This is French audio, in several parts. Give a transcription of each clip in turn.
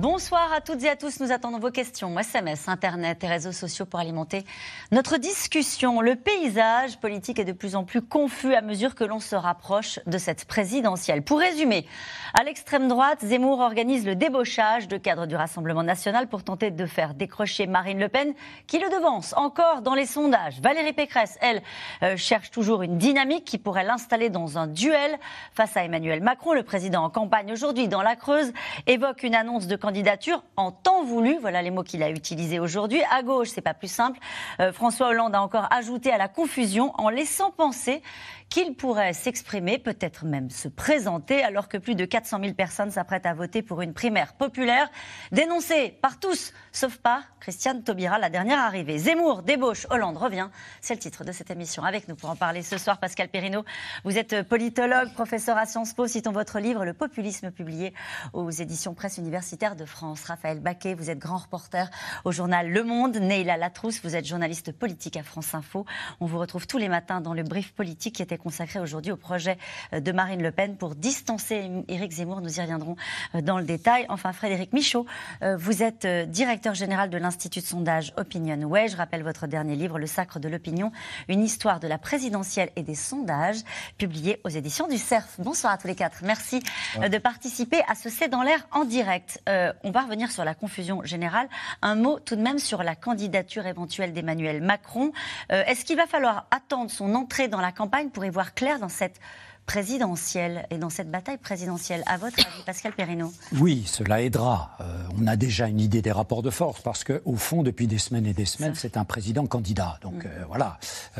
Bonsoir à toutes et à tous. Nous attendons vos questions, SMS, Internet et réseaux sociaux pour alimenter notre discussion. Le paysage politique est de plus en plus confus à mesure que l'on se rapproche de cette présidentielle. Pour résumer, à l'extrême droite, Zemmour organise le débauchage de cadres du Rassemblement national pour tenter de faire décrocher Marine Le Pen, qui le devance encore dans les sondages. Valérie Pécresse, elle, euh, cherche toujours une dynamique qui pourrait l'installer dans un duel face à Emmanuel Macron. Le président en campagne aujourd'hui dans la Creuse évoque une annonce de candidature en temps voulu. Voilà les mots qu'il a utilisés aujourd'hui. À gauche, c'est pas plus simple. Euh, François Hollande a encore ajouté à la confusion en laissant penser qu'il pourrait s'exprimer, peut-être même se présenter, alors que plus de 400 000 personnes s'apprêtent à voter pour une primaire populaire, dénoncée par tous, sauf pas Christiane Taubira, la dernière arrivée. Zemmour, débauche, Hollande revient. C'est le titre de cette émission. Avec nous pour en parler ce soir, Pascal Perrino. Vous êtes politologue, professeur à Sciences Po. Citons votre livre Le populisme, publié aux éditions Presse universitaire de France. Raphaël Baquet, vous êtes grand reporter au journal Le Monde. Neila Latrousse, vous êtes journaliste politique à France Info. On vous retrouve tous les matins dans le brief politique qui était consacré aujourd'hui au projet euh, de Marine Le Pen pour distancer Éric Zemmour. Nous y reviendrons euh, dans le détail. Enfin, Frédéric Michaud, euh, vous êtes directeur général de l'Institut de sondage Opinion Way. Je rappelle votre dernier livre, Le sacre de l'opinion, une histoire de la présidentielle et des sondages, publié aux éditions du CERF. Bonsoir à tous les quatre. Merci de participer à ce C'est dans l'air en direct. on va revenir sur la confusion générale. Un mot tout de même sur la candidature éventuelle d'Emmanuel Macron. Est-ce qu'il va falloir attendre son entrée dans la campagne pour voir clair dans cette présidentielle et dans cette bataille présidentielle. À votre avis, Pascal Perrineau Oui, cela aidera. Euh, on a déjà une idée des rapports de force parce qu'au fond, depuis des semaines et des semaines, c'est un président candidat. Donc mm. euh, voilà,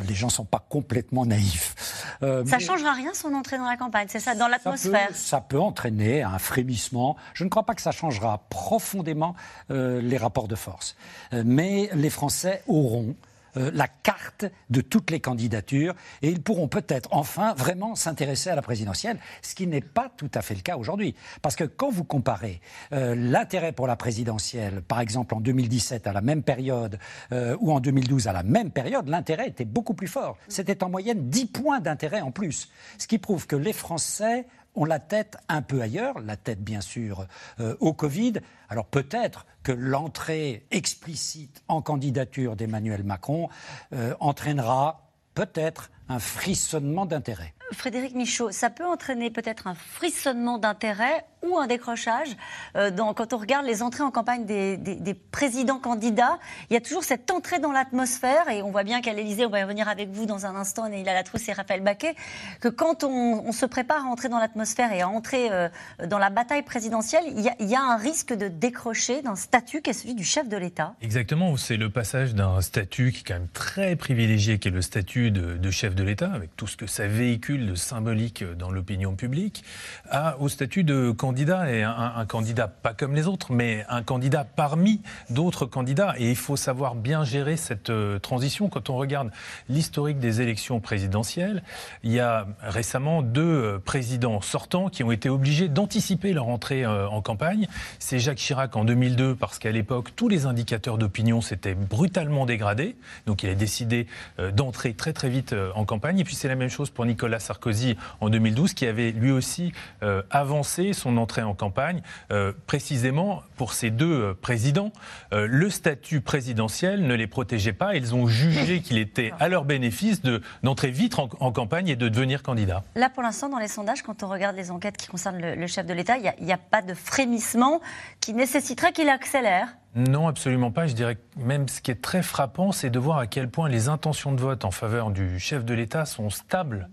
les gens ne sont pas complètement naïfs. Euh, ça ne changera rien son entrée dans la campagne, c'est ça, dans l'atmosphère ça, peut entraîner un frémissement. Je ne crois pas que ça changera profondément les rapports de force. mais les Français auront euh, la carte de toutes les candidatures et ils pourront peut-être enfin vraiment s'intéresser à la présidentielle, ce qui n'est pas tout à fait le cas aujourd'hui. Parce que quand vous comparez euh, l'intérêt pour la présidentielle, par exemple en 2017 à la même période euh, ou en 2012 à la même période, l'intérêt était beaucoup plus fort. C'était en moyenne 10 points d'intérêt en plus. Ce qui prouve que les Français ont la tête un peu ailleurs, la tête bien sûr euh, au Covid. Alors peut-être que l'entrée explicite en candidature d'Emmanuel Macron euh, entraînera peut-être un frissonnement d'intérêt. Frédéric Michaud, ça peut entraîner peut-être un frissonnement d'intérêt ou un décrochage. Euh, quand on regarde les entrées en campagne des, présidents candidats, il y a toujours cette entrée dans l'atmosphère, et on voit bien qu'à l'Élysée, on va y revenir avec vous dans un instant, a la Latrousse et Raphaël Baquet, que quand on, se prépare à entrer dans l'atmosphère et à entrer euh, dans la bataille présidentielle, il y, a, un risque de décrocher d'un statut qui est celui du chef de l'État. Exactement, c'est le passage d'un statut qui est quand même très privilégié, qui est le statut de chef de l'État, avec tout ce que ça véhicule de symbolique dans l'opinion publique, à, au statut de candidat, et un, candidat pas comme les autres, mais un candidat parmi d'autres candidats. Et il faut savoir bien gérer cette euh, transition. Quand on regarde l'historique des élections présidentielles, il y a récemment deux euh, présidents sortants qui ont été obligés d'anticiper leur entrée euh, en campagne. C'est Jacques Chirac en 2002, parce qu'à l'époque, tous les indicateurs d'opinion s'étaient brutalement dégradés. Donc il a décidé d'entrer très très vite en campagne. Et puis c'est la même chose pour Nicolas Sarkozy en 2012, qui avait lui aussi euh, avancé son entrée en campagne, euh, précisément pour ces deux euh, présidents. le statut présidentiel ne les protégeait pas. Ils ont jugé qu'il était à leur bénéfice d'entrer vite en, campagne et de devenir candidat. Là, pour l'instant, dans les sondages, quand on regarde les enquêtes qui concernent le, chef de l'État, il n'y a, a pas de frémissement qui nécessiterait qu'il accélère non, absolument pas. Je dirais que même ce qui est très frappant, c'est de voir à quel point les intentions de vote en faveur du chef de l'État sont stables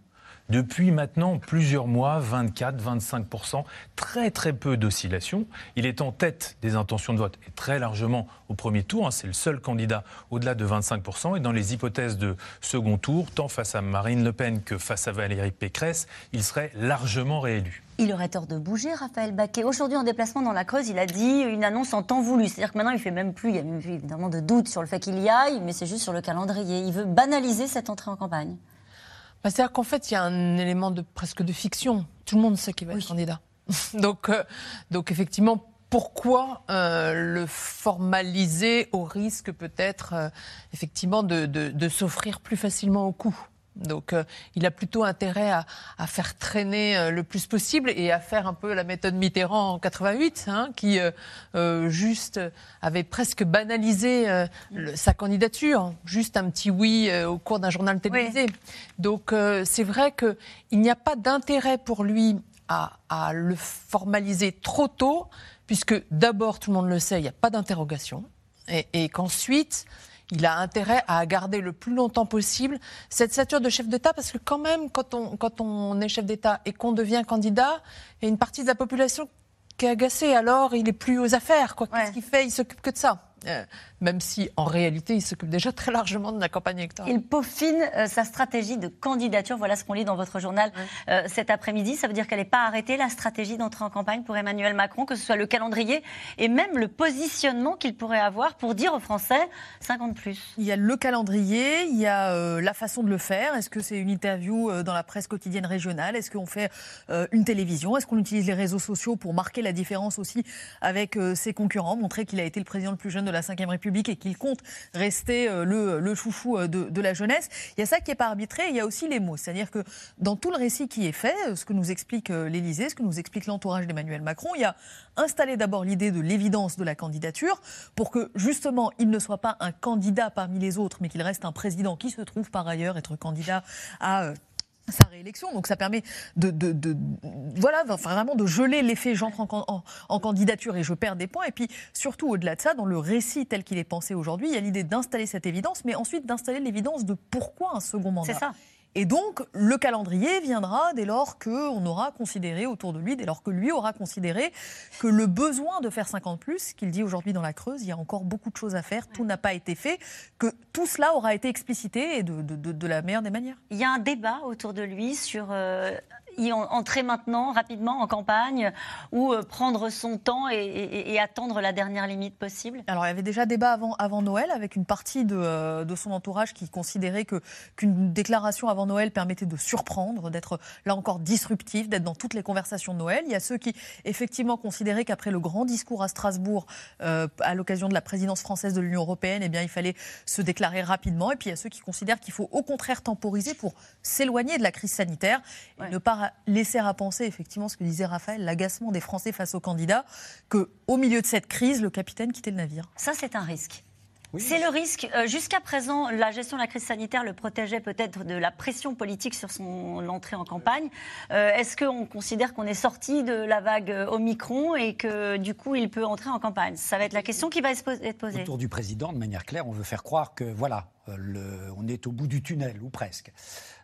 depuis maintenant plusieurs mois, 24, 25% très très peu d'oscillations. Il est en tête des intentions de vote et très largement au premier tour. Hein. c'est le seul candidat au-delà de 25 et dans les hypothèses de second tour, tant face à Marine Le Pen que face à Valérie Pécresse, il serait largement réélu. Il aurait tort de bouger, Raphaël Baquet. Aujourd'hui, en déplacement dans la Creuse, il a dit une annonce en temps voulu. C'est-à-dire que maintenant, il fait même plus, il y a évidemment de doutes sur le fait qu'il y aille, mais c'est juste sur le calendrier. Il veut banaliser cette entrée en campagne. Bah, c'est-à-dire qu'en fait, il y a un élément de presque de fiction. Tout le monde sait qu'il va être candidat. donc, euh, donc effectivement, pourquoi euh, le formaliser au risque peut-être euh, effectivement de, de, de s'offrir plus facilement au coup? Donc, euh, il a plutôt intérêt à, à faire traîner euh, le plus possible et à faire un peu la méthode Mitterrand en 88, hein, qui euh, juste avait presque banalisé le, sa candidature, juste un petit oui au cours d'un journal télévisé. Oui. Donc, c'est vrai qu'il n'y a pas d'intérêt pour lui à, à, le formaliser trop tôt, puisque d'abord, tout le monde le sait, il n'y a pas d'interrogation, et, et qu'ensuite, il a intérêt à garder le plus longtemps possible cette stature de chef d'État, parce que quand même, quand on, quand on est chef d'État et qu'on devient candidat, il y a une partie de la population qui est agacée, alors il est plus aux affaires. Quoi. Qu'est-ce qu'il fait? Il s'occupe que de ça. Euh, même si en réalité il s'occupe déjà très largement de la campagne électorale. Il peaufine euh, sa stratégie de candidature. Voilà ce qu'on lit dans votre journal ouais. euh, cet après-midi. Ça veut dire qu'elle n'est pas arrêtée, la stratégie d'entrée en campagne pour Emmanuel Macron, que ce soit le calendrier et même le positionnement qu'il pourrait avoir pour dire aux Français 50 plus. Il y a le calendrier, il y a euh, la façon de le faire. Est-ce que c'est une interview euh, dans la presse quotidienne régionale? Est-ce qu'on fait euh, une télévision? Est-ce qu'on utilise les réseaux sociaux pour marquer la différence aussi avec ses concurrents, montrer qu'il a été le président le plus jeune de la Ve République? Et qu'il compte rester euh, le, chouchou euh, de, de, la jeunesse. Il y a ça qui n'est pas arbitré, il y a aussi les mots. C'est-à-dire que dans tout le récit qui est fait, euh, ce que nous explique l'Élysée, ce que nous explique l'entourage d'Emmanuel Macron, il y a installé d'abord l'idée de l'évidence de la candidature pour que justement il ne soit pas un candidat parmi les autres, mais qu'il reste un président qui se trouve par ailleurs être candidat à sa réélection. Donc ça permet de, de, de voilà, enfin, vraiment de geler l'effet j'entre en, en, en, candidature et je perds des points. Et puis surtout au-delà de ça, dans le récit tel qu'il est pensé aujourd'hui, il y a l'idée d'installer cette évidence, mais ensuite d'installer l'évidence de pourquoi un second mandat. C'est ça. Et donc, le calendrier viendra dès lors qu'on aura considéré autour de lui, dès lors que lui aura considéré que le besoin de faire 50 plus, qu'il dit aujourd'hui dans la Creuse, il y a encore beaucoup de choses à faire, tout n'a pas été fait, que tout cela aura été explicité et de, de, de, de la meilleure des manières. Il y a un débat autour de lui sur euh, y entrer maintenant rapidement en campagne ou euh, prendre son temps et, et, et, attendre la dernière limite possible? Alors il y avait déjà débat avant, avant Noël avec une partie de, euh, de son entourage qui considérait qu'une déclaration avant Noël permettait de surprendre, d'être là encore disruptif, d'être dans toutes les conversations de Noël. Il y a ceux qui effectivement considéraient qu'après le grand discours à Strasbourg euh, à l'occasion de la présidence française de l'Union européenne, eh bien il fallait se déclarer rapidement. Et puis il y a ceux qui considèrent qu'il faut au contraire temporiser pour s'éloigner de la crise sanitaire ouais. et ne pas laisser à penser effectivement ce que disait Raphaël, l'agacement des Français face aux candidats, que au milieu de cette crise, le capitaine quittait le navire. Ça, c'est un risque. Oui. C'est le risque. Euh, Jusqu'à présent, la gestion de la crise sanitaire le protégeait peut-être de la pression politique sur son entrée en campagne. Euh, Est-ce qu'on considère qu'on est sorti de la vague Omicron et que du coup il peut entrer en campagne? Ça va être la question qui va être posée. Autour du président, de manière claire, on veut faire croire que voilà, le, on est au bout du tunnel, ou presque.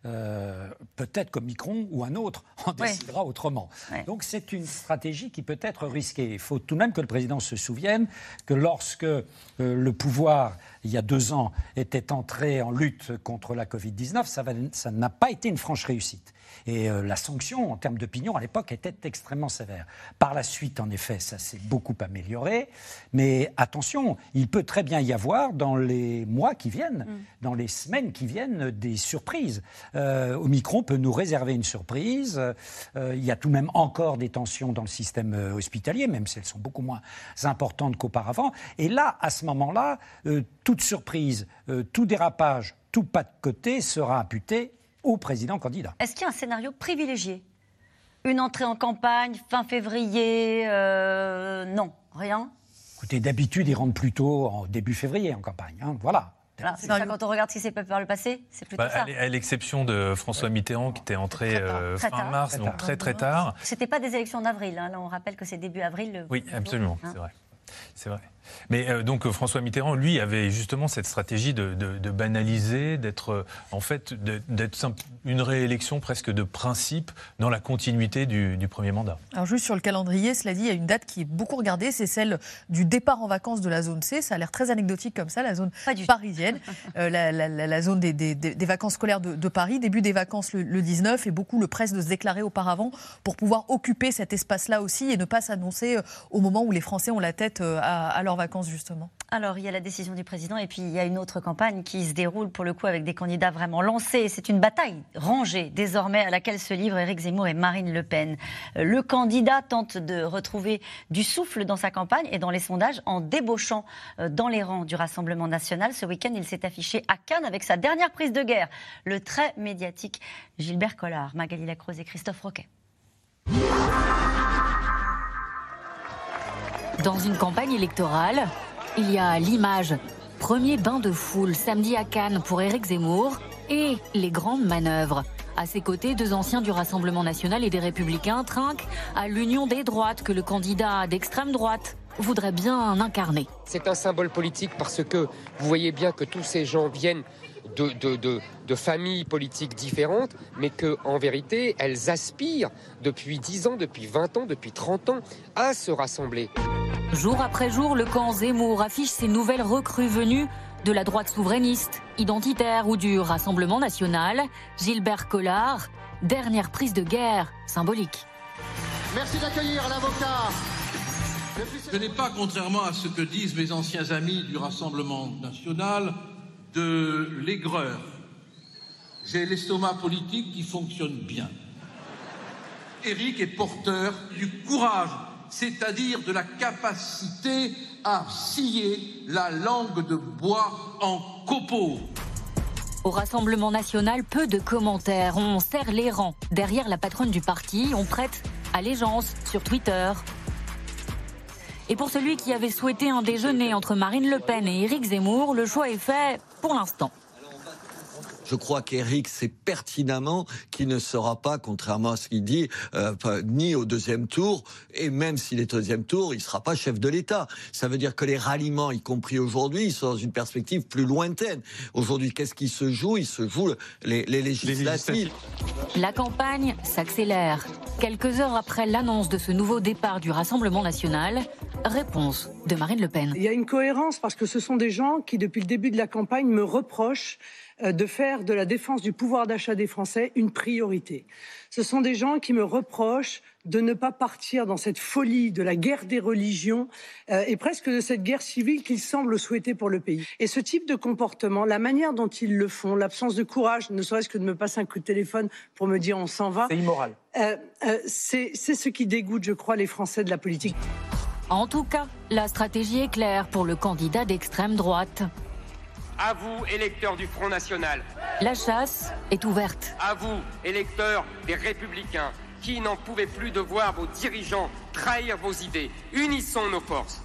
Euh, peut-être comme Micron ou un autre en décidera ouais. autrement. Ouais. Donc c'est une stratégie qui peut être risquée. Il faut tout de même que le président se souvienne que lorsque euh, le pouvoir, il y a deux ans, était entré en lutte contre la Covid-19, ça n'a pas été une franche réussite. Et euh, la sanction, en termes d'opinion, à l'époque, était extrêmement sévère. Par la suite, en effet, ça s'est beaucoup amélioré. Mais attention, il peut très bien y avoir, dans les mois qui viennent, mm. dans les semaines qui viennent, des surprises. Euh, Omicron peut nous réserver une surprise. Euh, il y a tout de même encore des tensions dans le système hospitalier, même si elles sont beaucoup moins importantes qu'auparavant. Et là, à ce moment-là, toute surprise, tout dérapage, tout pas de côté sera imputé au président candidat. Est-ce qu'il y a un scénario privilégié? Une entrée en campagne fin février euh, Non, rien? Écoutez, d'habitude, ils rentrent plutôt en début février en campagne. Hein, voilà. Voilà, c'est ça, quand on regarde ce qui s'est fait par le passé, c'est plutôt bah, ça. À l'exception de François Mitterrand qui était entré euh, fin tard. mars, très donc très très tard. C'était pas des élections d'avril, hein. là on rappelle que c'est début avril. Le... Oui, absolument, hein. c'est vrai. C'est vrai. Mais euh, donc François Mitterrand, lui, avait justement cette stratégie de, de, de banaliser, d'être euh, en fait d'être une réélection presque de principe dans la continuité du, du, premier mandat. Alors juste sur le calendrier, cela dit, il y a une date qui est beaucoup regardée, c'est celle du départ en vacances de la zone C. Ça a l'air très anecdotique comme ça, la zone parisienne, euh, la, la, la, zone des, des, des, vacances scolaires de, de, Paris, début des vacances le, le, 19, et beaucoup le presse de se déclarer auparavant pour pouvoir occuper cet espace-là aussi et ne pas s'annoncer au moment où les Français ont la tête à, à leur Alors, il y a la décision du président et puis il y a une autre campagne qui se déroule, pour le coup, avec des candidats vraiment lancés. C'est une bataille rangée, désormais, à laquelle se livrent Éric Zemmour et Marine Le Pen. Euh, le candidat tente de retrouver du souffle dans sa campagne et dans les sondages en débauchant euh, dans les rangs du Rassemblement national. Ce week-end, il s'est affiché à Cannes avec sa dernière prise de guerre, le très médiatique Gilbert Collard, Magali Lacroze et Christophe Roquet. Dans une campagne électorale, il y a l'image. Premier bain de foule samedi à Cannes pour Éric Zemmour et les grandes manœuvres. À ses côtés, deux anciens du Rassemblement national et des Républicains trinquent à l'union des droites que le candidat d'extrême droite voudrait bien incarner. C'est un symbole politique parce que vous voyez bien que tous ces gens viennent de, familles politiques différentes, mais qu'en vérité, elles aspirent depuis 10 ans, depuis 20 ans, depuis 30 ans à se rassembler. Jour après jour, le camp Zemmour affiche ses nouvelles recrues venues de la droite souverainiste, identitaire ou du Rassemblement national. Gilbert Collard, dernière prise de guerre symbolique. Merci d'accueillir l'avocat. Je n'ai pas, contrairement à ce que disent mes anciens amis du Rassemblement national, de l'aigreur. J'ai l'estomac politique qui fonctionne bien. Éric est porteur du courage, c'est-à-dire de la capacité à scier la langue de bois en copeaux. Au Rassemblement national, peu de commentaires. On serre les rangs. Derrière la patronne du parti, on prête allégeance sur Twitter. Et pour celui qui avait souhaité un déjeuner entre Marine Le Pen et Éric Zemmour, le choix est fait pour l'instant. Je crois qu'Éric sait pertinemment qu'il ne sera pas, contrairement à ce qu'il dit, euh, ni au deuxième tour, et même s'il est au deuxième tour, il ne sera pas chef de l'État. Ça veut dire que les ralliements, y compris aujourd'hui, ils sont dans une perspective plus lointaine. Aujourd'hui, qu'est-ce qui se joue? Il se joue les, les législatives. La campagne s'accélère. Quelques heures après l'annonce de ce nouveau départ du Rassemblement national, réponse de Marine Le Pen. Il y a une cohérence parce que ce sont des gens qui, depuis le début de la campagne, me reprochent de faire de la défense du pouvoir d'achat des Français une priorité. Ce sont des gens qui me reprochent de ne pas partir dans cette folie de la guerre des religions euh, et presque de cette guerre civile qu'ils semblent souhaiter pour le pays. Et ce type de comportement, la manière dont ils le font, l'absence de courage, ne serait-ce que de me passer un coup de téléphone pour me dire on s'en va. C'est immoral. Euh, c'est ce qui dégoûte, je crois, les Français de la politique. En tout cas, la stratégie est claire pour le candidat d'extrême droite. À vous, électeurs du Front National. La chasse est ouverte. À vous, électeurs des Républicains, qui n'en pouvaient plus de voir vos dirigeants trahir vos idées. Unissons nos forces.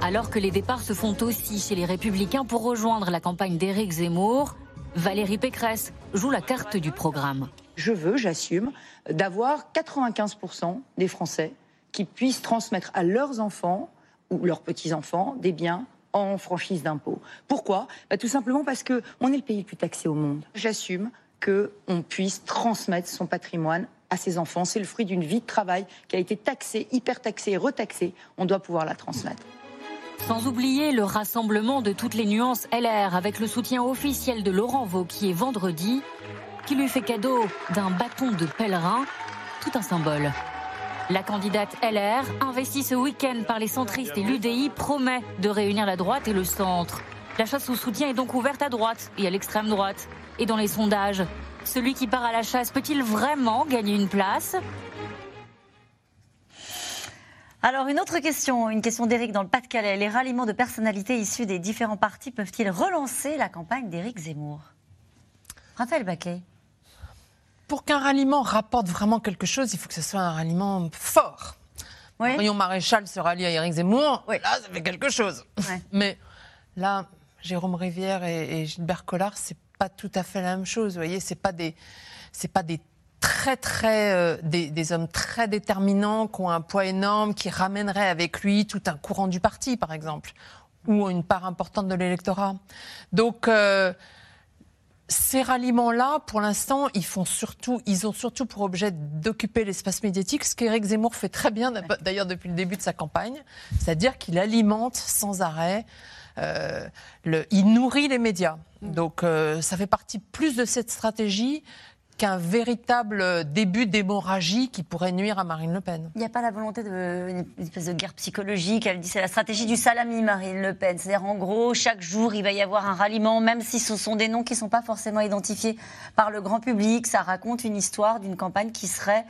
Alors que les départs se font aussi chez les Républicains pour rejoindre la campagne d'Éric Zemmour, Valérie Pécresse joue la carte du programme. Je veux, j'assume, d'avoir 95% des Français qui puissent transmettre à leurs enfants ou leurs petits-enfants des biens en franchise d'impôt. Pourquoi? Bah, Tout simplement parce qu'on est le pays le plus taxé au monde. J'assume qu'on puisse transmettre son patrimoine à ses enfants. C'est le fruit d'une vie de travail qui a été taxée, hyper taxée et retaxée. On doit pouvoir la transmettre. Sans oublier le rassemblement de toutes les nuances LR avec le soutien officiel de Laurent Vauquier vendredi, qui lui fait cadeau d'un bâton de pèlerin, tout un symbole. La candidate LR, investie ce week-end par les centristes et l'UDI, promet de réunir la droite et le centre. La chasse au soutien est donc ouverte à droite et à l'extrême droite. Et dans les sondages, celui qui part à la chasse peut-il vraiment gagner une place? Alors, une autre question, une question d'Éric dans le Pas-de-Calais. Les ralliements de personnalités issues des différents partis peuvent-ils relancer la campagne d'Éric Zemmour? Raphaël Baquet pour qu'un ralliement rapporte vraiment quelque chose, il faut que ce soit un ralliement fort. Oui. Marion Maréchal se rallie à Éric Zemmour, là, ça fait quelque chose. Mais là, Jérôme Rivière et, Gilbert Collard, c'est pas tout à fait la même chose. Vous voyez, c'est pas des, c'est pas des très très euh, des, hommes très déterminants qui ont un poids énorme, qui ramèneraient avec lui tout un courant du parti, par exemple, ou une part importante de l'électorat. Donc euh, ces ralliements-là, pour l'instant, ils font surtout, ils ont surtout pour objet d'occuper l'espace médiatique, ce qu'Éric Zemmour fait très bien, d'ailleurs depuis le début de sa campagne, c'est-à-dire qu'il alimente sans arrêt. Euh, le, il nourrit les médias. Mm. Donc euh, ça fait partie plus de cette stratégie qu'un véritable début d'hémorragie qui pourrait nuire à Marine Le Pen. Il n'y a pas la volonté d'une espèce de guerre psychologique. Elle dit c'est la stratégie du salami, Marine Le Pen. C'est-à-dire, en gros, chaque jour, il va y avoir un ralliement, même si ce sont des noms qui ne sont pas forcément identifiés par le grand public. Ça raconte une histoire d'une campagne qui serait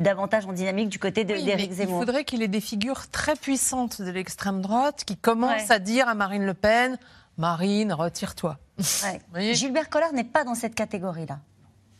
davantage en dynamique du côté d'Éric Zemmour. Il faudrait qu'il ait des figures très puissantes de l'extrême droite qui commencent à dire à Marine Le Pen Marine, retire-toi. Gilbert Collard n'est pas dans cette catégorie-là.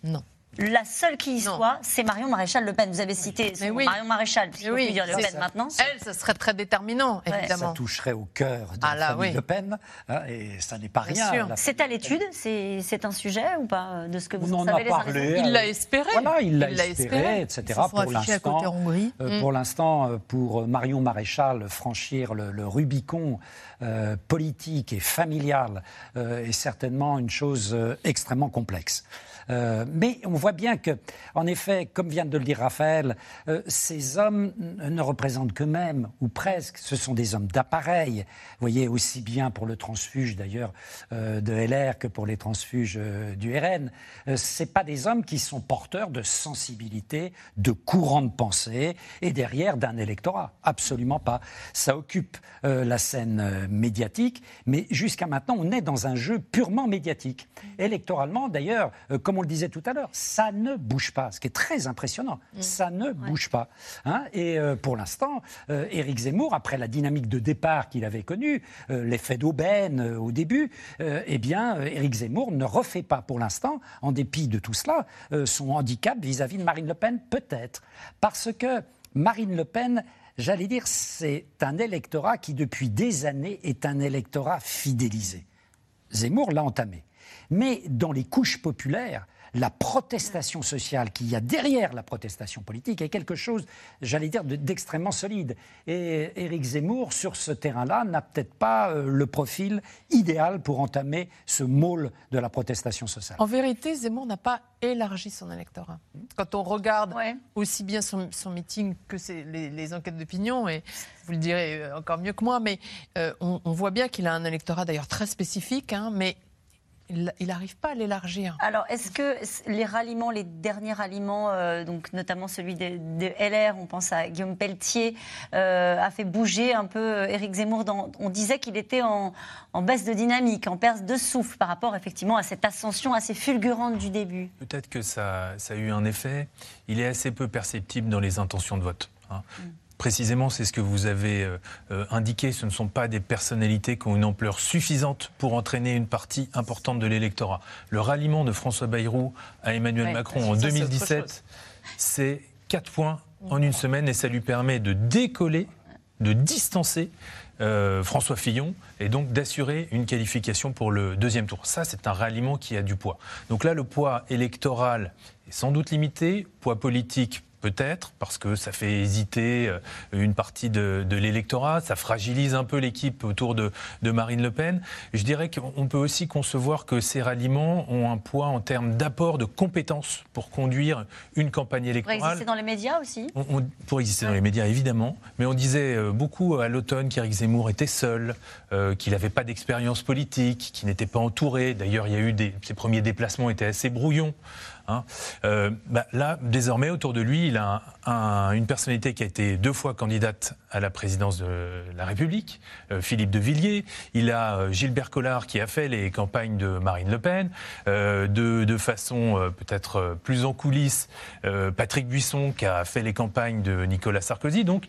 Non. La seule qui y soit, c'est Marion Maréchal Le Pen. Vous avez cité Marion Maréchal, puisqu'il oui, dire Le Pen maintenant. Elle, ce serait très déterminant, évidemment. Ça toucherait au cœur de ah, la famille Le Pen, hein, et ça n'est pas rien. C'est à l'étude C'est un sujet ou pas de ce que vous On en a parlé. Il l'a espéré. Voilà, il l'a espéré, etc. Pour l'instant, euh, pour l'instant, euh, pour Marion Maréchal, franchir le, Rubicon euh, politique et familial est certainement une chose extrêmement complexe. Euh, mais on voit bien que, en effet, comme vient de le dire Raphaël, euh, ces hommes ne représentent qu'eux-mêmes, ou presque. Ce sont des hommes d'appareil. Vous voyez, aussi bien pour le transfuge d'ailleurs euh, de LR que pour les transfuges du RN. Ce pas des hommes qui sont porteurs de sensibilité, de courant de pensée et derrière d'un électorat. Absolument pas. Ça occupe la scène médiatique, mais jusqu'à maintenant, on est dans un jeu purement médiatique. Électoralement, d'ailleurs, comme on le disait tout à l'heure, ça ne bouge pas, ce qui est très impressionnant. Mm. Ça ne bouge pas. Hein. et euh, pour l'instant, euh, Éric Zemmour, après la dynamique de départ qu'il avait connue, euh, l'effet d'aubaine au début, eh bien, Éric Zemmour ne refait pas pour l'instant, en dépit de tout cela, son handicap vis-à-vis -vis de Marine Le Pen, peut-être. Parce que Marine Le Pen j'allais dire, c'est un électorat qui, depuis des années, est un électorat fidélisé. Zemmour l'a entamé. Mais dans les couches populaires, la protestation sociale qu'il y a derrière la protestation politique est quelque chose, j'allais dire, d'extrêmement solide. Et Éric Zemmour, sur ce terrain-là, n'a peut-être pas euh, le profil idéal pour entamer ce môle de la protestation sociale. En vérité, Zemmour n'a pas élargi son électorat. Quand on regarde aussi bien son, meeting que les, enquêtes d'opinion, et vous le direz euh, encore mieux que moi, mais euh, on, voit bien qu'il a un électorat d'ailleurs très spécifique, hein, mais il n'arrive pas à l'élargir. Alors, est-ce que les ralliements, les derniers ralliements, euh, donc notamment celui de, LR, on pense à Guillaume Pelletier, euh, a fait bouger un peu euh, Éric Zemmour On disait qu'il était en, baisse de dynamique, en perte de souffle par rapport effectivement à cette ascension assez fulgurante du début. Peut-être que ça, a eu un effet. Il est assez peu perceptible dans les intentions de vote. Hein. Mm. Précisément, c'est ce que vous avez euh, euh, indiqué. Ce ne sont pas des personnalités qui ont une ampleur suffisante pour entraîner une partie importante de l'électorat. Le ralliement de François Bayrou à Emmanuel Macron en 2017, c'est 4 points en une semaine et ça lui permet de décoller, de distancer euh, François Fillon et donc d'assurer une qualification pour le deuxième tour. Ça, c'est un ralliement qui a du poids. Donc là, le poids électoral est sans doute limité, poids politique peut-être, parce que ça fait hésiter euh, une partie de, l'électorat, ça fragilise un peu l'équipe autour de, Marine Le Pen. Je dirais qu'on peut aussi concevoir que ces ralliements ont un poids en termes d'apport de compétences pour conduire une campagne électorale. Pour exister dans les médias aussi? Pour exister dans les médias, évidemment. Mais on disait euh, beaucoup à l'automne qu'Éric Zemmour était seul, euh, qu'il n'avait pas d'expérience politique, qu'il n'était pas entouré. D'ailleurs, il y a eu des, ses premiers déplacements étaient assez brouillons. Hein. Euh, bah, là, désormais, autour de lui, il a une personnalité qui a été deux fois candidate à la présidence de la République, euh, Philippe de Villiers. Il a euh, Gilbert Collard qui a fait les campagnes de Marine Le Pen, de, façon peut-être plus en coulisses, Patrick Buisson qui a fait les campagnes de Nicolas Sarkozy. Donc,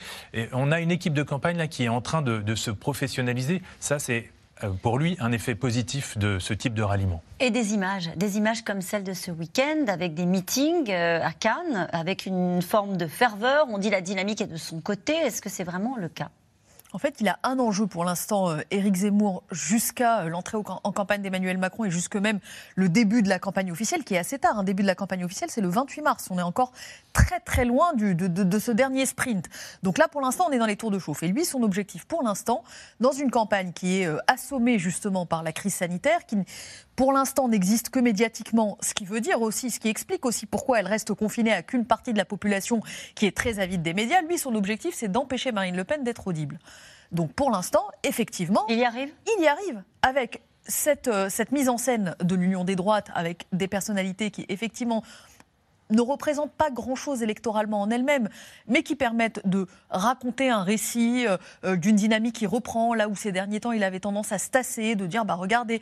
on a une équipe de campagne là qui est en train de, de se professionnaliser. Ça, c'est pour lui un effet positif de ce type de ralliement. Et des images, des images comme celle de ce week-end, avec des meetings euh, à Cannes, avec une forme de ferveur. On dit la dynamique est de son côté. Est-ce que c'est vraiment le cas? En fait, il a un enjeu pour l'instant, euh, Éric Zemmour, jusqu'à euh, l'entrée en campagne d'Emmanuel Macron et jusque même le début de la campagne officielle, qui est assez tard. Un début de la campagne officielle, c'est le 28 mars. On est encore très très loin du, de, ce dernier sprint. Donc là, pour l'instant, on est dans les tours de chauffe. Et lui, son objectif pour l'instant, dans une campagne qui est euh, assommée justement par la crise sanitaire, qui pour l'instant n'existe que médiatiquement, ce qui veut dire aussi, ce qui explique aussi pourquoi elle reste confinée à qu'une partie de la population qui est très avide des médias. Lui, son objectif, c'est d'empêcher Marine Le Pen d'être audible. Donc pour l'instant, effectivement, il y arrive? Il y arrive avec cette, euh, cette mise en scène de l'union des droites, avec des personnalités qui effectivement ne représentent pas grand-chose électoralement en elles-mêmes, mais qui permettent de raconter un récit euh, d'une dynamique qui reprend là où ces derniers temps il avait tendance à se tasser, de dire bah regardez,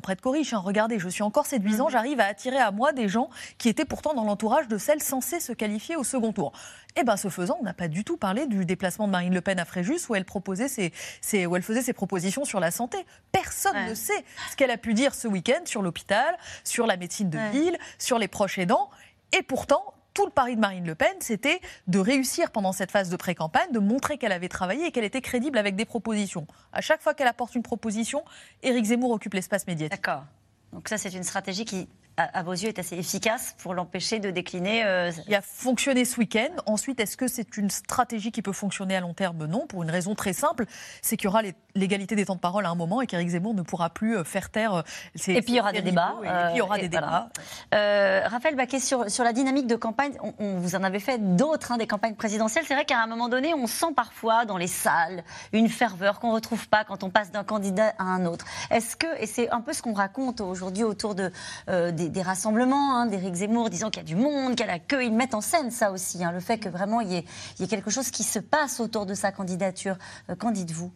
prêtre corrige, hein, regardez, je suis encore séduisant, j'arrive à attirer à moi des gens qui étaient pourtant dans l'entourage de celles censées se qualifier au second tour. Et bien, ce faisant, on n'a pas du tout parlé du déplacement de Marine Le Pen à Fréjus où elle, proposait ses, où elle faisait ses propositions sur la santé. Personne ne sait ce qu'elle a pu dire ce week-end sur l'hôpital, sur la médecine de ville, sur les proches aidants. Et pourtant, tout le pari de Marine Le Pen, c'était de réussir pendant cette phase de pré-campagne, de montrer qu'elle avait travaillé et qu'elle était crédible avec des propositions. À chaque fois qu'elle apporte une proposition, Éric Zemmour occupe l'espace médiatique. D'accord. Donc ça, c'est une stratégie qui à, vos yeux, est assez efficace pour l'empêcher de décliner euh, Il a fonctionné ce week-end. Ensuite, est-ce que c'est une stratégie qui peut fonctionner à long terme? Non, pour une raison très simple, c'est qu'il y aura l'égalité des temps de parole à un moment et qu'Éric Zemmour ne pourra plus euh, faire taire ses. Euh, et puis il y aura des débats. Et puis il y aura des débats. Raphaël Baquet, sur, sur la dynamique de campagne, on, vous en avez fait d'autres, hein, des campagnes présidentielles. C'est vrai qu'à un moment donné, on sent parfois dans les salles une ferveur qu'on ne retrouve pas quand on passe d'un candidat à un autre. Est-ce que, et c'est un peu ce qu'on raconte aujourd'hui autour de, des des, rassemblements hein, d'Éric Zemmour disant qu'il y a du monde, qu'il y a la queue. Ils mettent en scène ça aussi, hein, le fait que vraiment il y, ait, quelque chose qui se passe autour de sa candidature. Euh, qu'en dites-vous?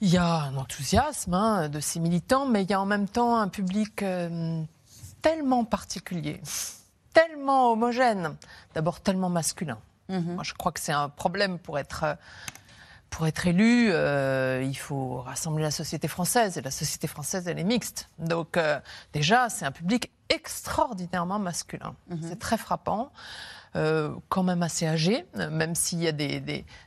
Il y a un enthousiasme hein, de ces militants, mais il y a en même temps un public euh, tellement particulier, tellement homogène, d'abord tellement masculin. Mhm. Moi, je crois que c'est un problème pour être euh, pour être élu, euh, il faut rassembler la société française. Et la société française, elle est mixte. Donc, euh, déjà, c'est un public extraordinairement masculin. Mhm. C'est très frappant. Euh, quand même assez âgé, même s'il y a des,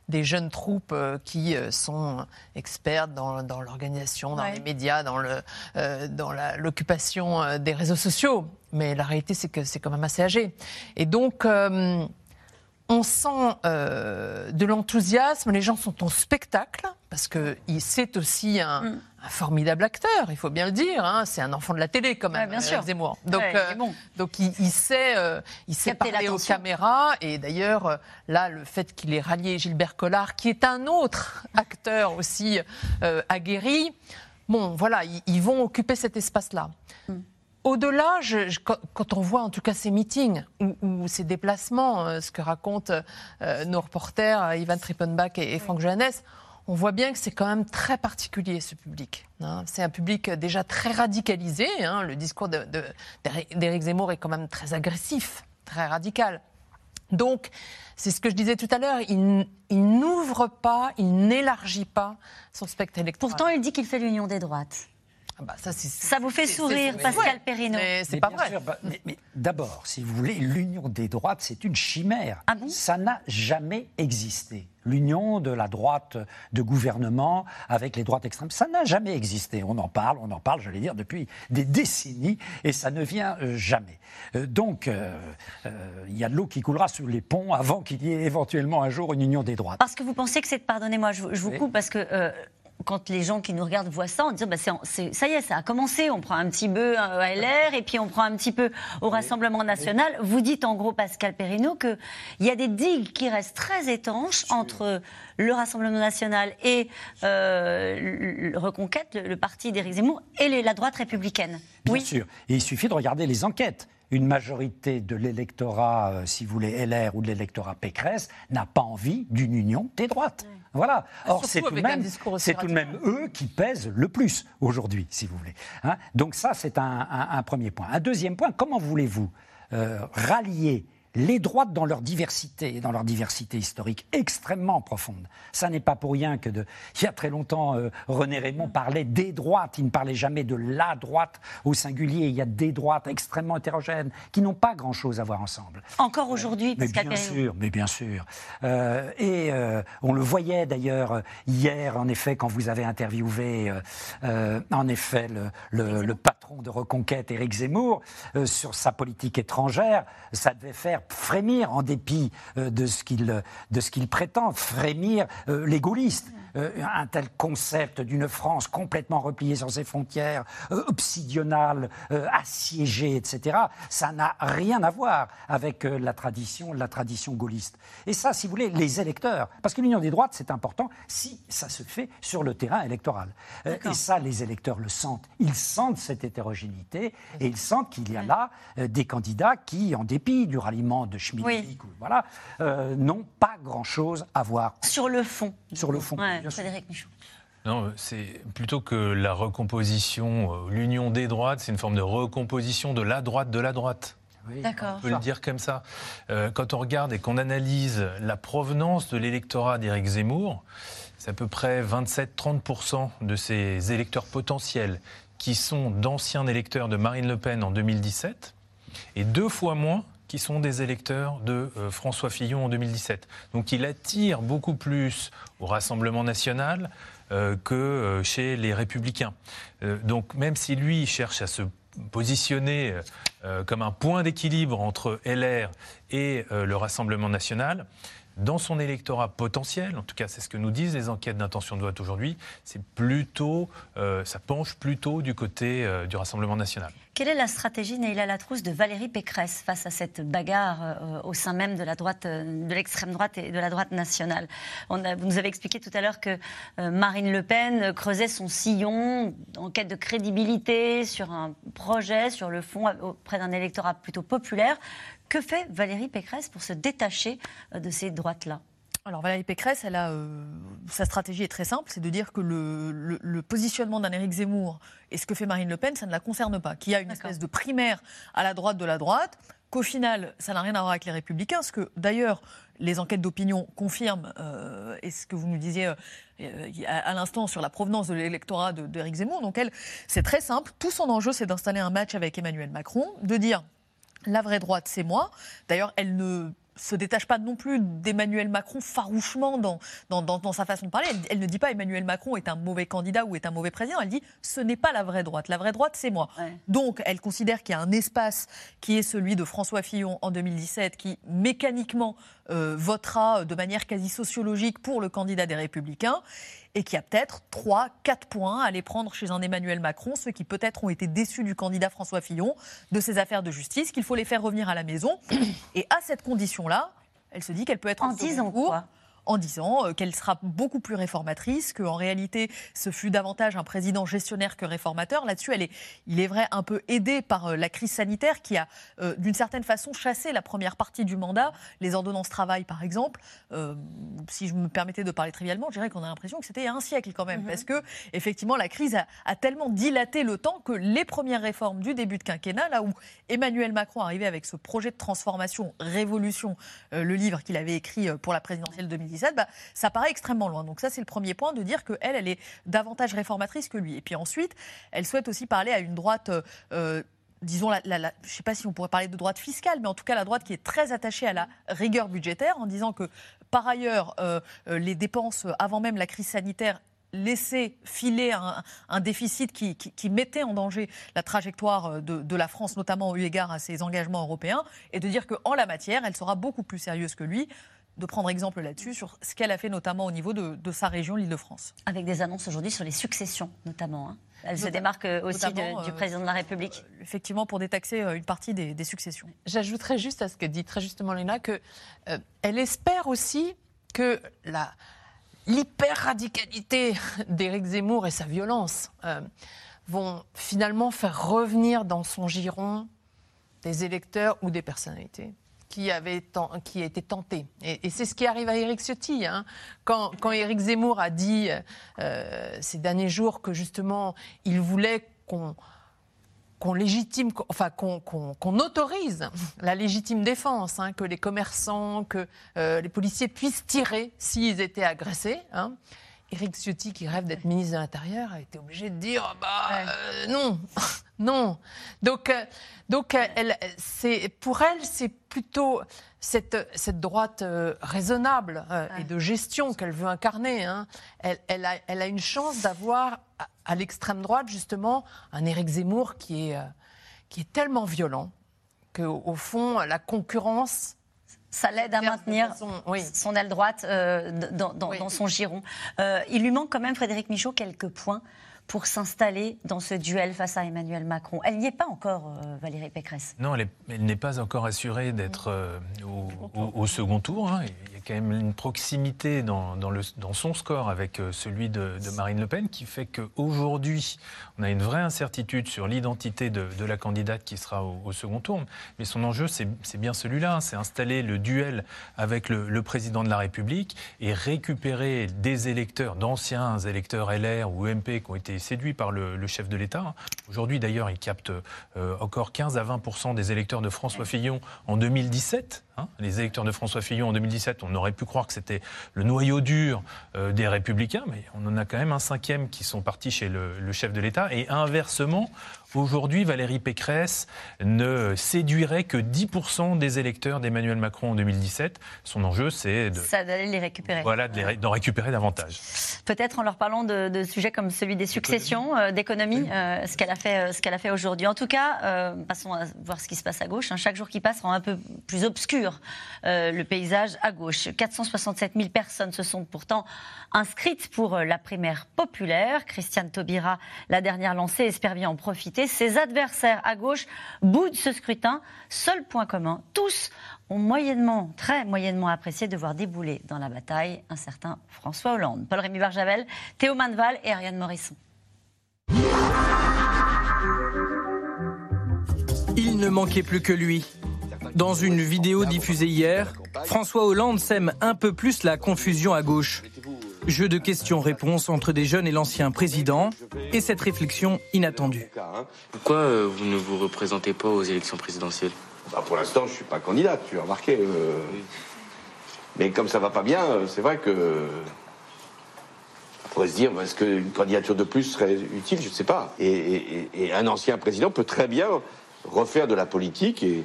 des, jeunes troupes qui sont expertes dans, dans l'organisation, dans les médias, dans l'occupation des réseaux sociaux. Mais la réalité, c'est que c'est quand même assez âgé. Et donc, on sent euh, de l'enthousiasme, les gens sont en spectacle, parce que c'est aussi un, mm. formidable acteur, il faut bien le dire. Hein. c'est un enfant de la télé, quand même, bien sûr. Zemmour. Donc, euh, donc il, sait, euh, il sait parler aux caméras. Et d'ailleurs, là, le fait qu'il ait rallié Gilbert Collard, qui est un autre acteur aussi aguerri, bon, voilà, ils, vont occuper cet espace-là. Mm. Au-delà, quand on voit en tout cas ces meetings ou, ces déplacements, euh, ce que racontent euh, nos reporters euh, Ivan Trippenbach et, Franck Johannes, on voit bien que c'est quand même très particulier ce public. Hein. C'est un public déjà très radicalisé. Hein. Le discours d'Éric Zemmour est quand même très agressif, très radical. Donc, c'est ce que je disais tout à l'heure, il, il n'ouvre pas, il n'élargit pas son spectre électoral. Pourtant, il dit qu'il fait l'union des droites. Ah bah, ça, vous fait sourire, Pascal Perrineau C'est pas vrai. Bah, mais, d'abord, si vous voulez, l'union des droites, c'est une chimère. Ah ça n'a jamais existé. L'union de la droite de gouvernement avec les droites extrêmes, ça n'a jamais existé. On en parle, on en parle, je vais dire, depuis des décennies, et ça ne vient euh, jamais. Euh, donc, euh, il y a de l'eau qui coulera sous les ponts avant qu'il y ait éventuellement un jour une union des droites. Parce que vous pensez que c'est, pardonnez-moi, je, vous coupe, parce que quand les gens qui nous regardent voient ça, on dit bah, c'est, ça y est, ça a commencé. On prend un petit peu à LR et puis on prend un petit peu au Rassemblement national. Vous dites en gros, Pascal Perrineau, qu'il y a des digues qui restent très étanches entre le Rassemblement national et euh, Reconquête, le, parti d'Éric Zemmour, et la droite républicaine. Bien sûr. Et il suffit de regarder les enquêtes une majorité de l'électorat, euh, si vous voulez, LR ou de l'électorat Pécresse, n'a pas envie d'une union des droites. Voilà. Ah, Or, c'est tout, de même, tout de même eux qui pèsent le plus aujourd'hui, si vous voulez. Hein. Donc ça, c'est un, premier point. Un deuxième point, comment voulez-vous euh, rallier les droites dans leur diversité, dans leur diversité historique extrêmement profonde. Ça n'est pas pour rien que, de, il y a très longtemps, euh, René Raymond parlait des droites. Il ne parlait jamais de la droite au singulier. Il y a des droites extrêmement hétérogènes qui n'ont pas grand-chose à voir ensemble. Encore aujourd'hui, mais bien sûr, mais bien sûr. Euh, et euh, on le voyait d'ailleurs hier, en effet, quand vous avez interviewé, en effet, le, le, patron de Reconquête, Éric Zemmour, sur sa politique étrangère. Ça devait faire frémir, en dépit euh, de ce qu'il de ce qu'il prétend, frémir euh, les gaullistes. Euh, un tel concept d'une France complètement repliée sur ses frontières, euh, obsidionale, euh, assiégée, etc., ça n'a rien à voir avec la tradition, la tradition gaulliste. Et ça, si vous voulez, les électeurs, parce que l'union des droites, c'est important si ça se fait sur le terrain électoral. Et ça, les électeurs le sentent. Ils sentent cette hétérogénéité et ils sentent qu'il y a là des candidats qui, en dépit du ralliement de Schmitt, Oui. voilà, n'ont pas grand-chose à voir. Sur le fond. Sur le fond, Ouais, bien. Frédéric. Non, c'est plutôt que la recomposition, euh, l'union des droites, c'est une forme de recomposition de la droite de la droite. D'accord. On peut le dire comme ça. Euh, quand on regarde et qu'on analyse la provenance de l'électorat d'Éric Zemmour, c'est à peu près 27-30% de ses électeurs potentiels qui sont d'anciens électeurs de Marine Le Pen en 2017 et deux fois moins qui sont des électeurs de euh, François Fillon en 2017. Donc il attire beaucoup plus au Rassemblement national euh, que euh, chez les Républicains. Donc même si lui cherche à se positionner comme un point d'équilibre entre LR et le Rassemblement national, dans son électorat potentiel, en tout cas c'est ce que nous disent les enquêtes d'intention de vote aujourd'hui, c'est plutôt, euh, ça penche plutôt du côté euh, du Rassemblement national. Quelle est la stratégie, Neila Latrousse, de Valérie Pécresse face à cette bagarre euh, au sein même de la droite, de l'extrême droite et de la droite nationale? On Vous nous avez expliqué tout à l'heure que Marine Le Pen creusait son sillon en quête de crédibilité sur un projet, sur le fond, auprès d'un électorat plutôt populaire. Que fait Valérie Pécresse pour se détacher euh, de ces droites-là? Alors Valérie Pécresse, elle a, euh, sa stratégie est très simple, c'est de dire que le, le- le positionnement d'un Éric Zemmour et ce que fait Marine Le Pen, ça ne la concerne pas. Qu'il y a une espèce de primaire à la droite de la droite, qu'au final, ça n'a rien à voir avec les Républicains, ce que d'ailleurs les enquêtes d'opinion confirment, euh, et ce que vous nous disiez euh, à, à l'instant sur la provenance de l'électorat d'Éric Zemmour. Donc elle, c'est très simple. Tout son enjeu, c'est d'installer un match avec Emmanuel Macron, de dire la vraie droite, c'est moi. D'ailleurs, elle ne se détache pas non plus d'Emmanuel Macron farouchement dans, dans, dans- dans sa façon de parler. Elle, elle ne dit pas Emmanuel Macron est un mauvais candidat ou est un mauvais président. Elle dit ce n'est pas la vraie droite. La vraie droite, c'est moi. Donc, elle considère qu'il y a un espace qui est celui de François Fillon en 2017 qui mécaniquement euh, votera de manière quasi sociologique pour le candidat des Républicains et qui a peut-être 3, 4 points à aller prendre chez un Emmanuel Macron, ceux qui peut-être ont été déçus du candidat François Fillon, de ses affaires de justice, qu'il faut les faire revenir à la maison. Et à cette condition-là, elle se dit qu'elle peut être En disant tour, quoi en disant euh, qu'elle sera beaucoup plus réformatrice, qu'en réalité, ce fut davantage un président gestionnaire que réformateur. Là-dessus, elle est, il est vrai, un peu aidée par euh, la crise sanitaire qui a, euh, d'une certaine façon, chassé la première partie du mandat, les ordonnances travail, par exemple. Euh, si je me permettais de parler trivialement, je dirais qu'on a l'impression que c'était un siècle quand même, parce que, effectivement, la crise a, a tellement dilaté le temps que les premières réformes du début de quinquennat, là où Emmanuel Macron arrivait avec ce projet de transformation, révolution, euh, le livre qu'il avait écrit pour la présidentielle 2017, bah, ça paraît extrêmement loin. Donc ça, c'est le premier point de dire qu'elle, elle est davantage réformatrice que lui. Et puis ensuite, elle souhaite aussi parler à une droite... euh, Disons, je ne sais pas si on pourrait parler de droite fiscale, mais en tout cas la droite qui est très attachée à la rigueur budgétaire, en disant que par ailleurs, euh, euh, les dépenses avant même la crise sanitaire laissaient filer un, déficit qui, mettait en danger la trajectoire de, de la France, notamment eu égard à ses engagements européens, et de dire qu'en la matière, elle sera beaucoup plus sérieuse que lui, de prendre exemple là-dessus sur ce qu'elle a fait notamment au niveau de, de sa région, l'Île-de-France. Avec des annonces aujourd'hui sur les successions, notamment. hein. Elle se démarque euh, aussi de- du euh, président de la République. Effectivement, pour détaxer euh, une partie des, des successions. J'ajouterais juste à ce que dit très justement Léna que euh, elle espère aussi que la l'hyper-radicalité d'Éric Zemmour et sa violence euh, vont finalement faire revenir dans son giron des électeurs ou des personnalités qui avaient ten- qui tentés. Et, c'est ce qui arrive à Éric Ciotti. hein. Quand, quand Éric Zemmour a dit euh, ces derniers jours que justement il voulait qu'on qu'on légitime, enfin qu'on autorise la légitime défense, hein, que les commerçants, que euh, les policiers puissent tirer s'ils étaient agressés. Hein. Éric Ciotti, qui rêve d'être ministre de l'Intérieur, a été obligé de dire bah euh, non, non. Donc, euh, donc euh, elle, pour elle, c'est plutôt cette, cette droite euh, raisonnable et de gestion qu'elle veut incarner. hein. Elle, elle a, elle a une chance d'avoir à, à l'extrême droite justement un Éric Zemmour qui est, qui est tellement violent, qu'au au fond, la concurrence ça l'aide à maintenir son aile droite euh, dans, dans, son giron. Euh, il lui manque quand même, Frédéric Michaud, quelques points pour s'installer dans ce duel face à Emmanuel Macron. Elle n'y est pas encore, euh, Valérie Pécresse. Non, elle n'est pas encore assurée d'être euh, au, second tour. Hein. Quand même une proximité dans, dans, le, dans son score avec euh, celui de, Marine Le Pen qui fait qu'aujourd'hui, on a une vraie incertitude sur l'identité de, la candidate qui sera au, second tour. Mais son enjeu, c'est bien celui-là. Hein. C'est installer le duel avec le, le, président de la République et récupérer des électeurs, d'anciens électeurs LR ou UMP qui ont été séduit par le, chef de l'État. Aujourd'hui, d'ailleurs, il capte euh, encore 15 à 20 des électeurs de François Fillon en 2017. Hein. les électeurs de François Fillon en 2017, on aurait pu croire que c'était le noyau dur euh, des Républicains, mais on en a quand même un cinquième qui sont partis chez le chef de l'État. Et inversement, Aujourd'hui, Valérie Pécresse ne séduirait que 10% des électeurs d'Emmanuel Macron en 2017. Son enjeu, c'est de... d'aller les récupérer. Voilà, d'en récupérer davantage. Peut-être en leur parlant de, sujets comme celui des successions, euh, d'économie, euh, ce qu'elle a fait, euh, ce qu'elle a fait aujourd'hui. En tout cas, passons à voir ce qui se passe à gauche. Hein. Chaque jour qui passe rend un peu plus obscur le paysage à gauche. 467 000 personnes se sont pourtant inscrites pour la primaire populaire. Christiane Taubira, la dernière lancée, espère bien en profiter ses adversaires à gauche boudent ce scrutin. Seul point commun, tous ont moyennement, très moyennement apprécié de voir débouler dans la bataille un certain François Hollande. Paul-Rémy Barjavel, Théo Manval et Ariane Morisson. Il ne manquait plus que lui. Dans une vidéo diffusée hier, François Hollande sème un peu plus la confusion à gauche. Jeu de questions-réponses entre des jeunes et l'ancien président, et cette réflexion inattendue. Pourquoi euh, vous ne vous représentez pas aux élections présidentielles? Bah, Pour l'instant, je ne suis pas candidat, tu as remarqué. Euh. Mais comme ça va pas bien, euh, c'est vrai que. On pourrait se dire, est-ce qu'une candidature de plus serait utile? Je ne sais pas. Et, un ancien président peut très bien refaire de la politique et,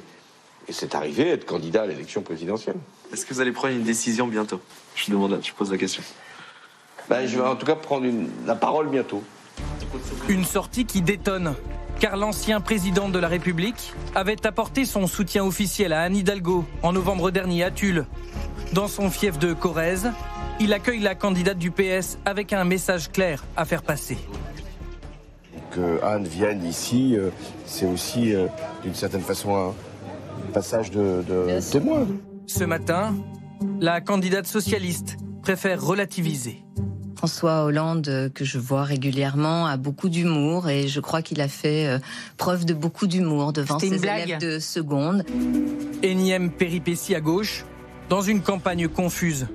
et c'est arrivé être candidat à l'élection présidentielle. Est-ce que vous allez prendre une décision bientôt? Je demande, je pose la question. Ben, je vais en tout cas prendre la parole bientôt. Une sortie qui détonne, car l'ancien président de la République avait apporté son soutien officiel à Anne Hidalgo en novembre dernier à Tulle. Dans son fief de Corrèze, il accueille la candidate du PS avec un message clair à faire passer. Que Anne vienne ici, euh, c'est aussi euh, d'une certaine façon un passage de, de témoin. Ce matin, la candidate socialiste préfère relativiser. François Hollande, euh, que je vois régulièrement, a beaucoup d'humour et je crois qu'il a fait euh, preuve de beaucoup d'humour devant ses élèves de seconde. Énième péripétie à gauche, dans une campagne confuse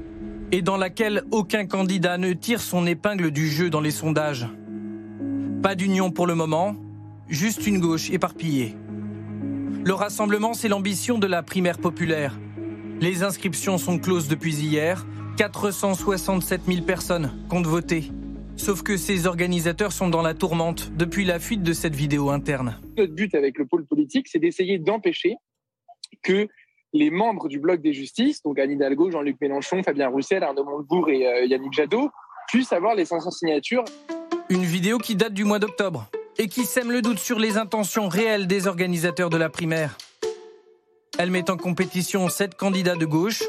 et dans laquelle aucun candidat ne tire son épingle du jeu dans les sondages. Pas d'union pour le moment, juste une gauche éparpillée. Le rassemblement, c'est l'ambition de la primaire populaire. Les inscriptions sont closes depuis hier 467 000 personnes comptent voter. Sauf que ces organisateurs sont dans la tourmente depuis la fuite de cette vidéo interne. Notre but avec le pôle politique, c'est d'essayer d'empêcher que les membres du bloc des justices, donc Anne Hidalgo, Jean-Luc Mélenchon, Fabien Roussel, Arnaud Montebourg et euh, Yannick Jadot, puissent avoir les 500 signatures. Une vidéo qui date du mois d'octobre et qui sème le doute sur les intentions réelles des organisateurs de la primaire. Elle met en compétition sept candidats de gauche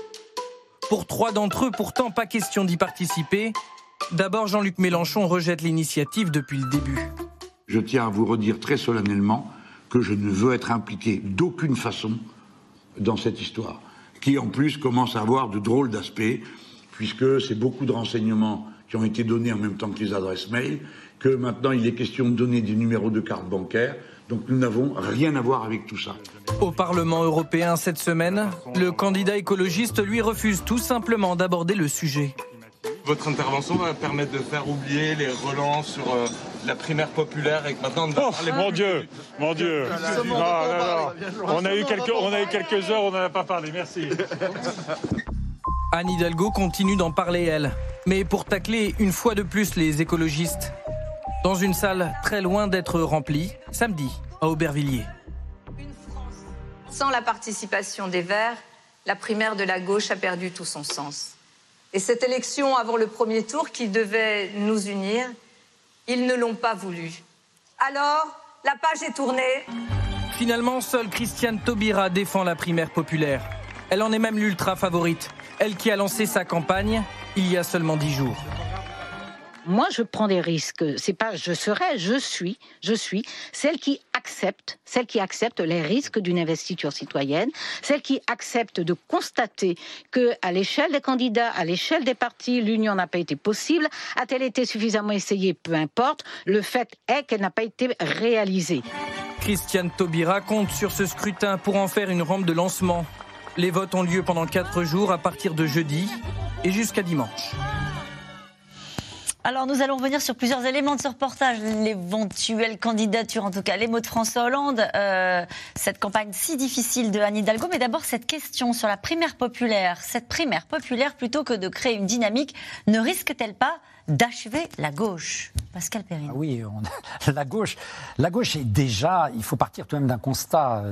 pour trois d'entre eux, pourtant pas question d'y participer. D'abord, Jean-Luc Mélenchon rejette l'initiative depuis le début. Je tiens à vous redire très solennellement que je ne veux être impliqué d'aucune façon dans cette histoire, qui en plus commence à avoir de drôles d'aspects, puisque c'est beaucoup de renseignements qui ont été donnés en même temps que les adresses mail, que maintenant il est question de donner des numéros de carte bancaire, donc nous n'avons rien à voir avec tout ça. Au Parlement européen cette semaine, le candidat écologiste lui refuse tout simplement d'aborder le sujet. Votre intervention va permettre de faire oublier les relents sur euh, la primaire populaire et que maintenant on va oh, Mon Dieu, mon Dieu. On a eu quelques, on a eu quelques heures, on n'en a pas parlé. Merci. Anne Hidalgo continue d'en parler elle, mais pour tacler une fois de plus les écologistes dans une salle très loin d'être remplie, samedi, à Aubervilliers. Sans la participation des Verts, la primaire de la gauche a perdu tout son sens. Et cette élection avant le premier tour qui devait nous unir, ils ne l'ont pas voulu. Alors, la page est tournée. Finalement, seule Christiane Taubira défend la primaire populaire. Elle en est même l'ultra favorite. Elle qui a lancé sa campagne il y a seulement dix jours. Moi, je prends des risques. C'est pas je serai, je suis, je suis celle qui accepte, celle qui accepte les risques d'une investiture citoyenne, celle qui accepte de constater que, à l'échelle des candidats, à l'échelle des partis, l'union n'a pas été possible. A-t-elle été suffisamment essayée? Peu importe. Le fait est qu'elle n'a pas été réalisée. Christiane Taubira compte sur ce scrutin pour en faire une rampe de lancement. Les votes ont lieu pendant quatre jours à partir de jeudi et jusqu'à dimanche. Alors nous allons revenir sur plusieurs éléments de ce reportage, l'éventuelle candidature, en tout cas les mots de François Hollande, euh, cette campagne si difficile de Anne Hidalgo, mais d'abord cette question sur la primaire populaire. Cette primaire populaire, plutôt que de créer une dynamique, ne risque-t-elle pas d'achever la gauche? Pascal Perrin. Ah oui, la, gauche, la gauche est déjà, il faut partir tout de même d'un constat,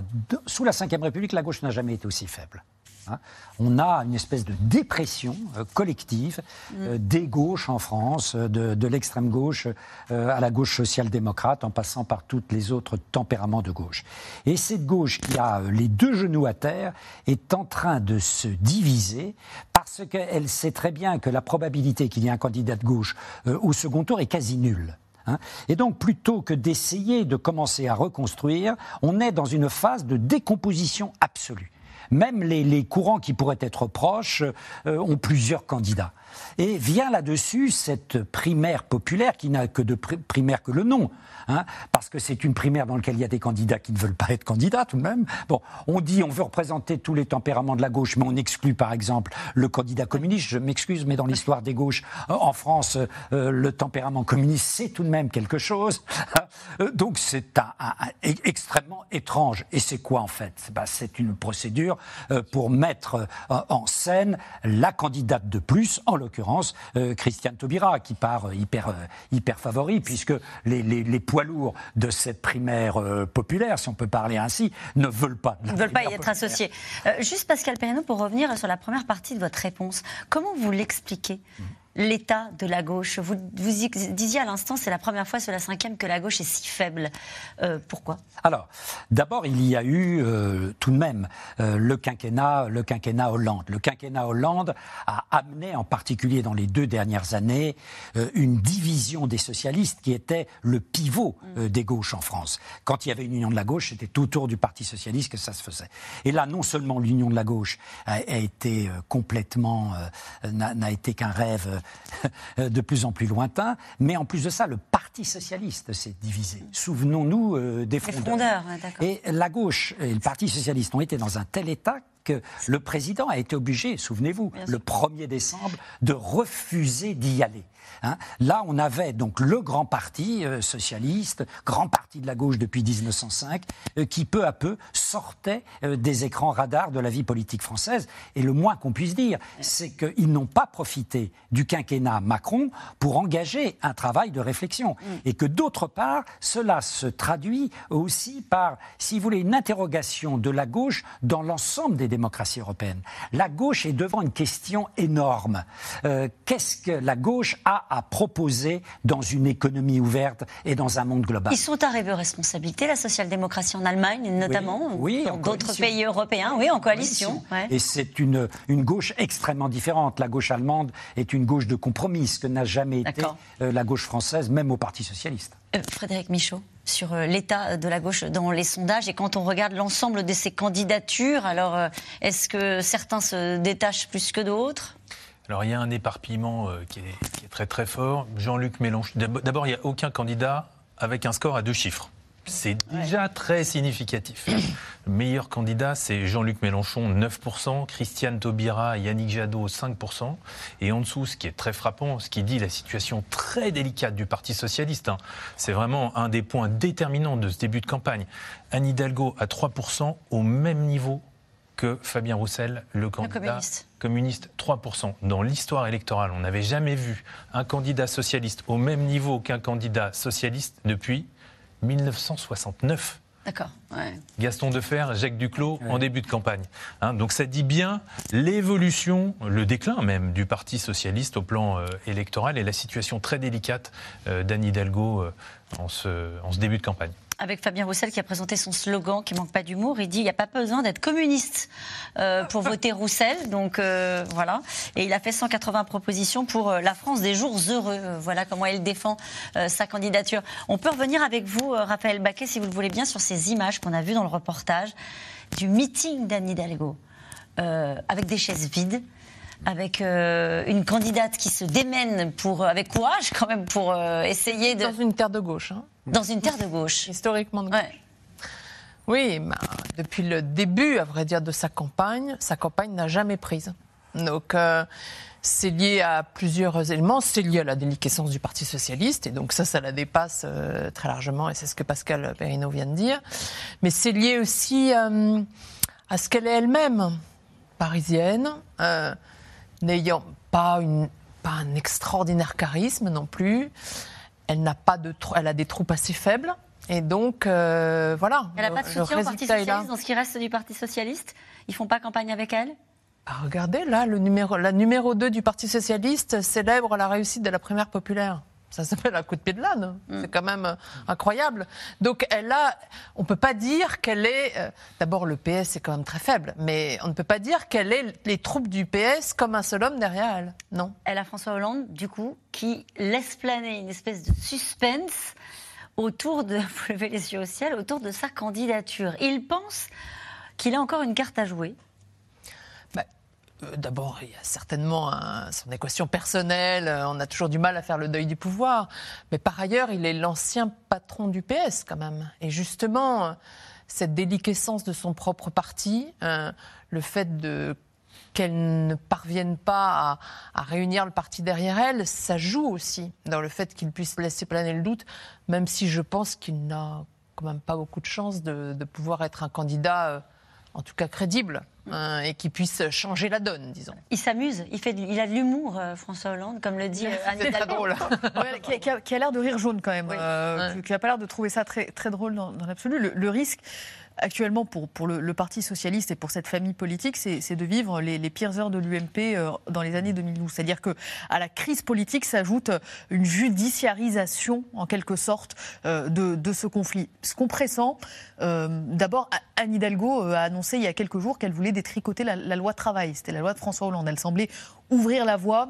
sous la Ve République, la gauche n'a jamais été aussi faible. Hein. on a une espèce de dépression euh, collective euh, mm. des gauches en France, euh, de, l'extrême gauche à la gauche social-démocrate, en passant par tous les autres tempéraments de gauche. Et cette gauche qui a les deux genoux à terre est en train de se diviser parce qu'elle sait très bien que la probabilité qu'il y ait un candidat de gauche au second tour est quasi nulle. Hein. Et donc, plutôt que d'essayer de commencer à reconstruire, on est dans une phase de décomposition absolue. Même les, courants qui pourraient être proches euh, ont plusieurs candidats. Et vient là-dessus cette primaire populaire qui n'a que de primaire que le nom. Hein, parce que c'est une primaire dans laquelle il y a des candidats qui ne veulent pas être candidats tout de même. Bon, on dit on veut représenter tous les tempéraments de la gauche, mais on exclut par exemple le candidat communiste. Je m'excuse, mais dans l'histoire des gauches euh, en France, euh, le tempérament communiste c'est tout de même quelque chose. Euh, donc c'est un, extrêmement étrange. Et c'est quoi en fait? Bah, C'est une procédure pour mettre en scène la candidate de plus, en l'occurrence Christiane Taubira, qui part hyper hyper favori puisque les, les, les poids lourds de cette primaire euh, populaire, si on peut parler ainsi, ne veulent pas. Ne veulent pas y être associés. Euh, juste Pascal Perrineau, pour revenir sur la première partie de votre réponse, comment vous l'expliquez? Mmh l'état de la gauche. Vous, vous disiez à l'instant, c'est la première fois sur la cinquième que la gauche est si faible. Euh, pourquoi? Alors, d'abord, il y a eu euh, tout de même euh, le quinquennat, le quinquennat Hollande. Le quinquennat Hollande a amené, en particulier dans les deux dernières années, une division des socialistes qui était le pivot mm. des gauches en France. Quand il y avait une union de la gauche, c'était tout autour du Parti socialiste que ça se faisait. Et là, non seulement l'union de la gauche a, a été complètement, n'a été qu'un rêve de plus en plus lointain. Mais en plus de ça, le Parti socialiste s'est divisé. Souvenons-nous euh, des frondeurs. et la gauche et le Parti socialiste ont été dans un tel état que le président a été obligé, souvenez-vous, le 1er décembre, de refuser d'y aller. Hein. Là, on avait donc le grand parti euh, socialiste, grand parti de la gauche depuis 1905, euh, qui peu à peu sortait euh, des écrans radars de la vie politique française. Et le moins qu'on puisse dire, c'est qu'ils n'ont pas profité du quinquennat Macron pour engager un travail de réflexion. Mm. Et que d'autre part, cela se traduit aussi par, si vous voulez, une interrogation de la gauche dans l'ensemble des démocraties européennes. La gauche est devant une question énorme. Qu'est-ce que la gauche a à proposer dans une économie ouverte et dans un monde global. Ils sont arrivés aux responsabilités, la social-démocratie en Allemagne notamment, oui, dans d'autres pays européens, oui, en coalition. Et c'est une, une gauche extrêmement différente. La gauche allemande est une gauche de compromis, ce que n'a jamais été euh, la gauche française, même au Parti socialiste. Euh, Frédéric Michaud sur euh, l'état de la gauche dans les sondages et quand on regarde l'ensemble de ces candidatures, alors est-ce que certains se détachent plus que d'autres? Alors il y a un éparpillement euh, qui, est, très très fort. Jean-Luc Mélenchon. D'abord, il n'y a aucun candidat avec un score à deux chiffres. C'est déjà très significatif. Le meilleur candidat, c'est Jean-Luc Mélenchon, 9%, Christiane Taubira, Yannick Jadot, 5%. Et en dessous, ce qui est très frappant, ce qui dit la situation très délicate du Parti socialiste, hein, c'est vraiment un des points déterminants de ce début de campagne. Anne Hidalgo à 3%, au même niveau que Fabien Roussel, le candidat communiste. 3%. Dans l'histoire électorale, on n'avait jamais vu un candidat socialiste au même niveau qu'un candidat socialiste depuis 1969. D'accord. Gaston Defer, Jacques Duclos en début de campagne. Hein, donc ça dit bien l'évolution, le déclin même du Parti socialiste au plan euh, électoral et la situation très délicate euh, d'Anne Hidalgo euh, en, ce, en, ce, début de campagne. Avec Fabien Roussel qui a présenté son slogan qui manque pas d'humour. Il dit il n'y a pas besoin d'être communiste euh, pour voter Roussel. Donc euh, voilà. Et il a fait 180 propositions pour euh, la France des jours heureux. Voilà comment il défend sa candidature. On peut revenir avec vous, Raphaël Baquet, si vous le voulez bien, sur ces images qu'on a vues dans le reportage du meeting d'Anne Hidalgo avec des chaises vides avec une candidate qui se démène pour, avec courage quand même pour essayer de... Dans une terre de gauche. Hein. Dans une terre de gauche. Historiquement de gauche. Oui, bah, depuis le début, à vrai dire, de sa campagne, sa campagne n'a jamais prise. Donc, euh, c'est lié à plusieurs éléments. C'est lié à la déliquescence du Parti socialiste, et donc ça, ça la dépasse euh, très largement, et c'est ce que Pascal Perrineau vient de dire. Mais c'est lié aussi euh, à ce qu'elle est elle-même, parisienne, n'ayant pas, une, pas un extraordinaire charisme non plus elle n'a pas de, elle a des troupes assez faibles. Et donc, euh, voilà. Elle n'a pas de soutien au Parti Socialiste dans ce qui reste du Parti Socialiste Ils font pas campagne avec elle? Ah, Regardez, là, le numéro, la numéro 2 du Parti Socialiste célèbre la réussite de la primaire populaire. Ça s'appelle un coup de pied de l'âne. Mm. C'est quand même euh, incroyable. Donc elle a, on peut pas dire qu'elle est. Euh, d'abord le PS est quand même très faible, mais on ne peut pas dire qu'elle est les troupes du PS comme un seul homme derrière elle. Non. Elle a François Hollande, du coup, qui laisse planer une espèce de suspense autour de, vous levez les yeux au ciel, autour de sa candidature. Il pense qu'il a encore une carte à jouer. Euh, d'abord, il y a certainement son équation personnelle, euh, on a toujours du mal à faire le deuil du pouvoir, mais par ailleurs, il est l'ancien patron du PS quand même. Et justement, cette déliquescence de son propre parti, euh, le fait de qu'elle ne parvienne pas à, réunir le parti derrière elle, ça joue aussi dans le fait qu'il puisse laisser planer le doute, même si je pense qu'il n'a quand même pas beaucoup de chance de, pouvoir être un candidat, en tout cas crédible. Hein, et qui puisse changer la donne, disons. Il s'amuse, il, fait, il a de l'humour, euh, François Hollande, comme le dit euh, Anne C'est très drôle. qui a, l'air de rire jaune quand même, euh, qui n'a pas l'air de trouver ça très, très drôle dans, l'absolu. le, risque, actuellement pour, le, Parti socialiste et pour cette famille politique, c'est de vivre les, pires heures de l'UMP euh, dans les années 2012. C'est-à-dire que à la crise politique s'ajoute une judiciarisation, en quelque sorte, euh, de, de, ce conflit. Ce qu'on pressent, euh, d'abord, Anne Hidalgo a annoncé il y a quelques jours qu'elle voulait détricoter la, la loi travail. C'était la loi de François Hollande. Elle semblait ouvrir la voie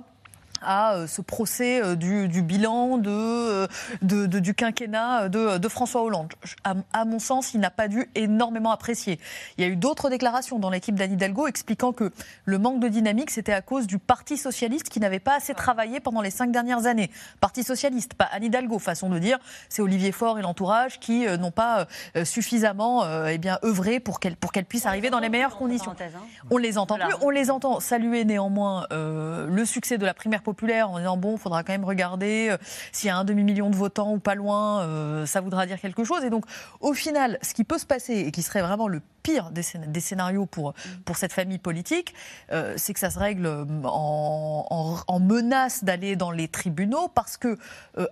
à euh, ce procès euh, du, bilan euh, de, du quinquennat de, François Hollande. À, mon sens, il n'a pas dû énormément apprécier. Il y a eu d'autres déclarations dans l'équipe d'Anne Hidalgo expliquant que le manque de dynamique, c'était à cause du Parti socialiste qui n'avait pas assez travaillé pendant les cinq dernières années. Parti socialiste, pas Anne Hidalgo, façon de dire. C'est Olivier Faure et l'entourage qui n'ont pas suffisamment eh bien, œuvré pour qu'elle pour qu'elle puisse arriver dans les meilleures conditions. Hein. On les entend plus, on les entend saluer néanmoins le succès de la primaire populaire en disant bon, il faudra quand même regarder euh, s'il y a un demi-million de votants ou pas loin, euh, ça voudra dire quelque chose. Et donc, au final, ce qui peut se passer et qui serait vraiment le pire des, scénarios pour, pour cette famille politique, euh, c'est que ça se règle en, en, menace d'aller dans les tribunaux parce que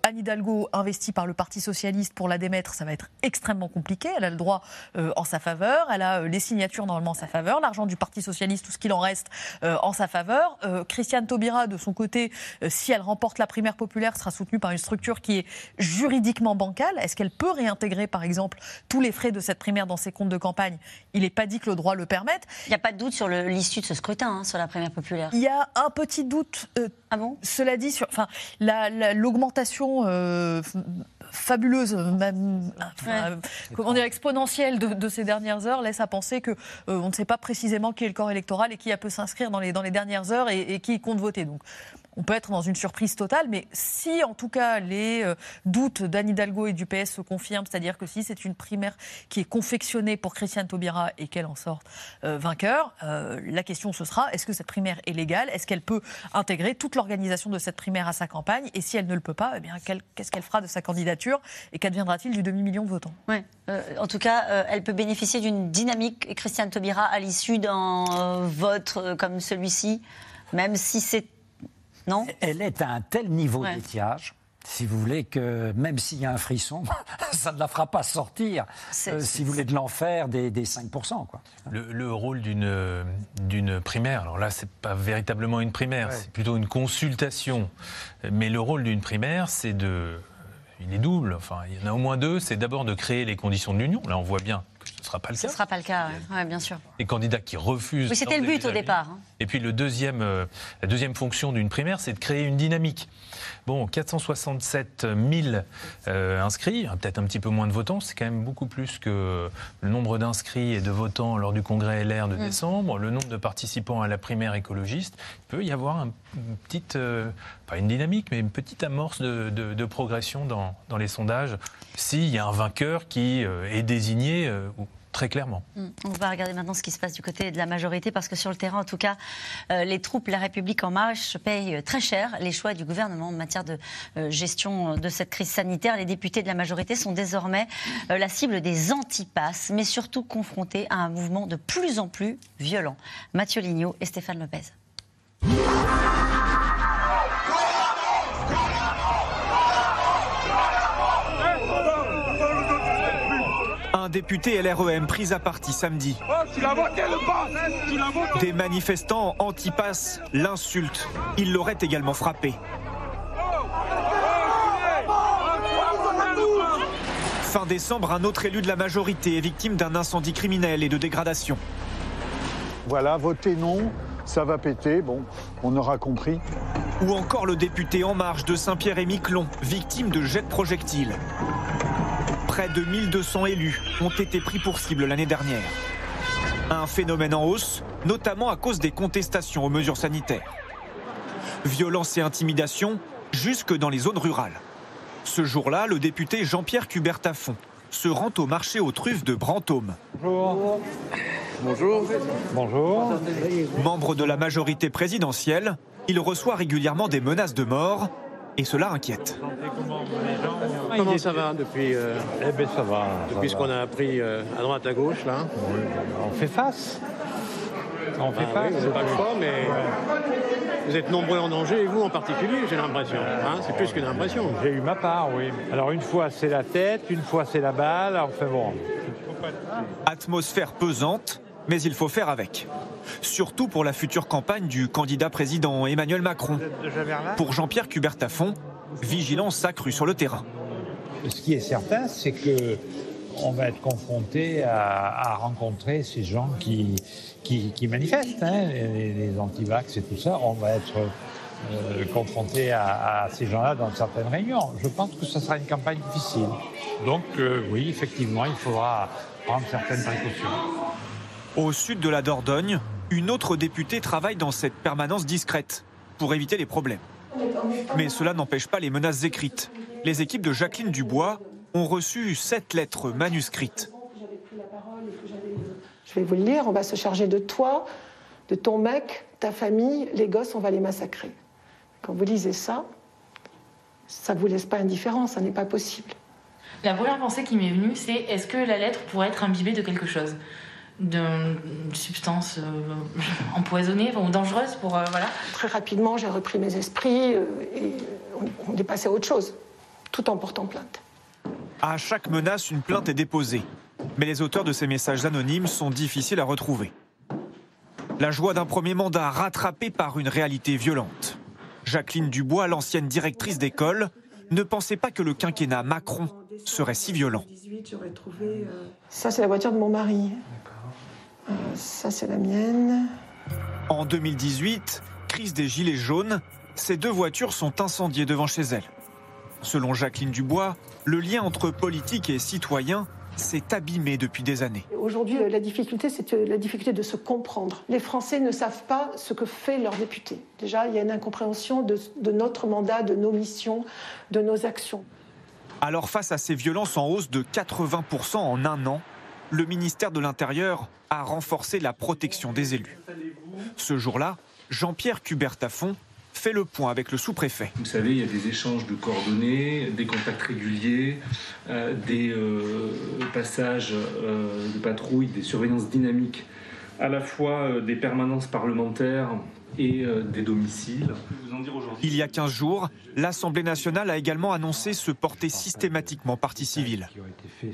Anne Hidalgo, investie par le Parti Socialiste pour la démettre, ça va être extrêmement compliqué. Elle a le droit en sa faveur, elle a les signatures normalement en sa faveur, l'argent du Parti Socialiste, tout ce qu'il en reste en sa faveur. Christiane Taubira, de son côté, euh, si elle remporte la primaire populaire, sera soutenue par une structure qui est juridiquement bancale. Est-ce qu'elle peut réintégrer, par exemple, tous les frais de cette primaire dans ses comptes de campagne? Il n'est pas dit que le droit le permette. Il n'y a pas de doute sur l'issue de ce scrutin, hein, sur la primaire populaire. Il y a un petit doute. Euh, ah bon? Cela dit, sur, enfin, l'augmentation euh, fabuleuse, même, comment dire, exponentielle de, ces dernières heures laisse à penser que on ne sait pas précisément qui est le corps électoral et qui a peut s'inscrire dans les, dans les dernières heures et, et qui compte voter. Donc on peut être dans une surprise totale, mais si en tout cas les euh, doutes d'Anne Hidalgo et du PS se confirment, c'est-à-dire que si c'est une primaire qui est confectionnée pour Christiane Taubira et qu'elle en sorte euh, vainqueur, euh, la question ce sera est-ce que cette primaire est légale? Est-ce qu'elle peut intégrer toute l'organisation de cette primaire à sa campagne? Et si elle ne le peut pas, eh bien qu'est-ce qu'elle fera de sa candidature et qu'adviendra-t-il du demi-million de votants? Ouais. En tout cas, elle peut bénéficier d'une dynamique Christiane Taubira à l'issue d'un vote comme celui-ci, même si c'est non Elle est à un tel niveau d'étiage si vous voulez, que même s'il y a un frisson, ça ne la fera pas sortir, euh, si vous voulez, de l'enfer des, des 5%. Quoi. Le, rôle d'une primaire, alors là, c'est pas véritablement une primaire, c'est plutôt une consultation. Mais le rôle d'une primaire, c'est de il est double. Enfin, il y en a au moins deux. C'est d'abord de créer les conditions de l'union. Là, on voit bien que ce ne sera pas le Ce cas. ne sera pas le cas, ouais. Ouais, bien sûr. Les candidats qui refusent. Oui, c'était le but au départ. hein. et puis le deuxième, euh, la deuxième fonction d'une primaire, c'est de créer une dynamique. Bon, 467 000 euh, inscrits, hein, peut-être un petit peu moins de votants, c'est quand même beaucoup plus que le nombre d'inscrits et de votants lors du congrès LR de Mm. décembre, le nombre de participants à la primaire écologiste. Il peut y avoir un- une petite, euh, pas une dynamique, mais une petite amorce de, de- de progression dans, dans les sondages s'il y a un vainqueur qui euh, est désigné euh, très clairement. Mm. On va regarder maintenant ce qui se passe du côté de la majorité, parce que sur le terrain, en tout cas, euh, les troupes La République En Marche payent très cher les choix du gouvernement en matière de gestion de cette crise sanitaire. Les députés de la majorité sont désormais la cible des antipasses, mais surtout confrontés à un mouvement de plus en plus violent. Mathieu Lignot et Stéphane Lopez. Député LREM pris à partie samedi. Des manifestants anti-pass l'insultent. Il l'aurait également frappé. Fin décembre, un autre élu de la majorité est victime d'un incendie criminel et de dégradation. Voilà, votez non, ça va péter, bon, on aura compris. Ou encore le député En Marche de Saint-Pierre et Miquelon, victime de jets de projectiles. Près de 1200 élus ont été pris pour cible l'année dernière. Un phénomène en hausse, notamment à cause des contestations aux mesures sanitaires. Violence et intimidation jusque dans les zones rurales. Ce jour-là, le député Jean-Pierre Cubertafon se rend au marché aux truffes de Brantôme. Bonjour. Bonjour. Bonjour. Membre de la majorité présidentielle, il reçoit régulièrement des menaces de mort et cela inquiète. Comment ça va depuis, euh, Eh bien, ça va. depuis ce qu'on a appris euh, à droite, à gauche, là On fait face. On fait Ah face. n'avez pas le choix, mais vous êtes nombreux en danger, et vous en particulier, j'ai l'impression. hein, c'est plus qu'une impression. J'ai eu ma part, oui. Alors, une fois, c'est la tête, une fois, c'est la balle. Enfin bon. Atmosphère pesante, mais il faut faire avec. Surtout pour la future campagne du candidat président Emmanuel Macron. Pour Jean-Pierre Cubertafon, vigilance accrue sur le terrain. Ce qui est certain, c'est que on va être confronté à, à rencontrer ces gens qui, qui, qui manifestent, hein, les, les antivax et tout ça. On va être euh, confronté à, à ces gens-là dans certaines réunions. Je pense que ce sera une campagne difficile. Donc euh, oui, effectivement, il faudra prendre certaines précautions. Au sud de la Dordogne, une autre députée travaille dans cette permanence discrète pour éviter les problèmes. Mais cela n'empêche pas les menaces écrites. Les équipes de Jacqueline Dubois ont reçu sept lettres manuscrites. Je vais vous le lire, on va se charger de toi, de ton mec, ta famille, les gosses, on va les massacrer. Quand vous lisez ça, ça ne vous laisse pas indifférent, ça n'est pas possible. La première pensée qui m'est venue, c'est est-ce que la lettre pourrait être imbibée de quelque chose? D'une substance euh, empoisonnée enfin, ou dangereuse pour. euh, voilà. Très rapidement, j'ai repris mes esprits euh, et on, on est passé à autre chose, tout en portant plainte. À chaque menace, une plainte est déposée. Mais les auteurs de ces messages anonymes sont difficiles à retrouver. La joie d'un premier mandat rattrapé par une réalité violente. Jacqueline Dubois, l'ancienne directrice d'école, ne pensait pas que le quinquennat Macron serait si violent. Ça, c'est la voiture de mon mari. Euh, ça, c'est la mienne. En 2018, crise des Gilets jaunes, ces deux voitures sont incendiées devant chez elle. Selon Jacqueline Dubois, le lien entre politique et citoyen s'est abîmé depuis des années. Aujourd'hui, la difficulté, c'est la difficulté de se comprendre. Les Français ne savent pas ce que fait leur député. Déjà, il y a une incompréhension de, de notre mandat, de nos missions, de nos actions. Alors face à ces violences en hausse de 80% en un an, le ministère de l'Intérieur a renforcé la protection des élus. Ce jour-là, Jean-Pierre Cubertafon fait le point avec le sous-préfet. Vous savez, il y a des échanges de coordonnées, des contacts réguliers, euh, des euh, passages euh, de patrouille, des surveillances dynamiques, à la fois des permanences parlementaires et des domiciles. Il y a 15 jours, l'Assemblée nationale a également annoncé se porter systématiquement partie civile.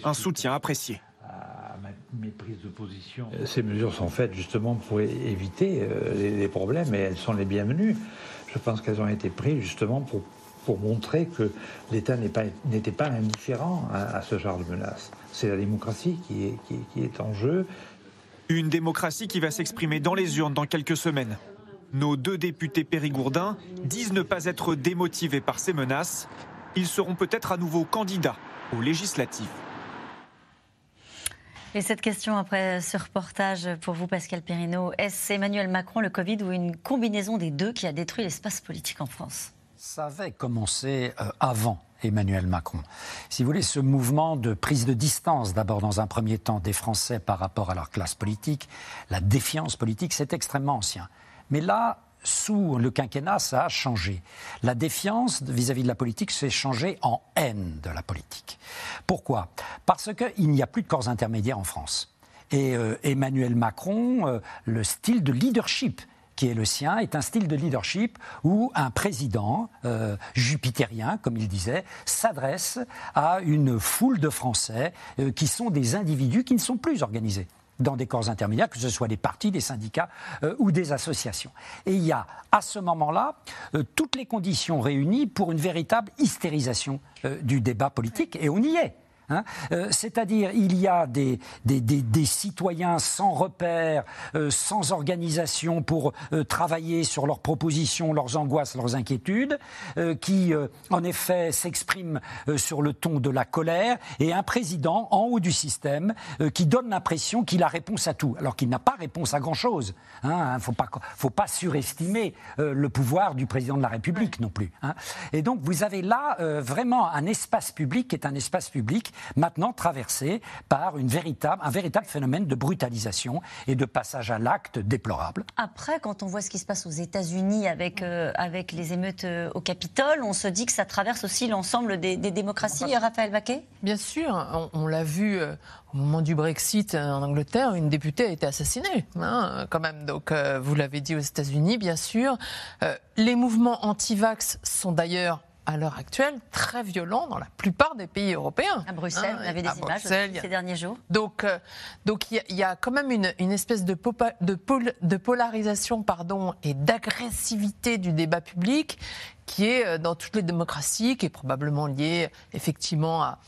Un soutien apprécié. Mes prises de position. Ces mesures sont faites justement pour éviter euh, les, les problèmes et elles sont les bienvenues. Je pense qu'elles ont été prises justement pour pour montrer que l'État n'était pas, indifférent à, ce genre de menace. C'est la démocratie qui est, qui est en jeu. Une démocratie qui va s'exprimer dans les urnes dans quelques semaines. Nos deux députés périgourdins disent ne pas être démotivés par ces menaces. Ils seront peut-être à nouveau candidats aux législatives. Et cette question après ce reportage pour vous, Pascal Perrineau, est-ce Emmanuel Macron, le Covid ou une combinaison des deux qui a détruit l'espace politique en France? Ça avait commencé euh, avant Emmanuel Macron. Si vous voulez, ce mouvement de prise de distance, d'abord dans un premier temps des Français par rapport à leur classe politique, la défiance politique, c'est extrêmement ancien. Mais là, sous le quinquennat, ça a changé. La défiance vis-à-vis de la politique s'est changée en haine de la politique. Pourquoi? Parce qu'il n'y a plus de corps intermédiaires en France. Et euh, Emmanuel Macron, euh, le style de leadership qui est le sien, est un style de leadership où un président euh, jupitérien, comme il disait, s'adresse à une foule de Français qui sont des individus qui ne sont plus organisés dans des corps intermédiaires, que ce soit des partis, des syndicats euh, ou des associations. Et il y a à ce moment-là euh, toutes les conditions réunies pour une véritable hystérisation euh, du débat politique, et on y est. Hein. Euh, c'est-à-dire, il y a des, des, citoyens sans repères, euh, sans organisation pour euh, travailler sur leurs propositions, leurs angoisses, leurs inquiétudes, qui, en effet, s'expriment sur le ton de la colère, et un président en haut du système qui donne l'impression qu'il a réponse à tout, alors qu'il n'a pas réponse à grand-chose. Il hein. ne faut pas, faut pas surestimer le pouvoir du président de la République non plus. Hein. Et donc, vous avez là vraiment un espace public qui est un espace public maintenant traversé par une véritable, un véritable phénomène de brutalisation et de passage à l'acte déplorable. Après, quand on voit ce qui se passe aux États-Unis avec, euh, avec les émeutes euh, au Capitole, on se dit que ça traverse aussi l'ensemble des, démocraties, Raphaël Baquet? Bien sûr, on, l'a vu euh, au moment du Brexit en Angleterre, une députée a été assassinée, hein, quand même. Donc, vous l'avez dit aux États-Unis, bien sûr. les mouvements anti-vax sont d'ailleurs à l'heure actuelle très violent dans la plupart des pays européens. À Bruxelles, on avait des images ces derniers jours. Donc, euh, donc il y, a quand même une, une espèce de, de, de polarisation pardon, et d'agressivité du débat public qui est euh, dans toutes les démocraties, qui est probablement liée effectivement à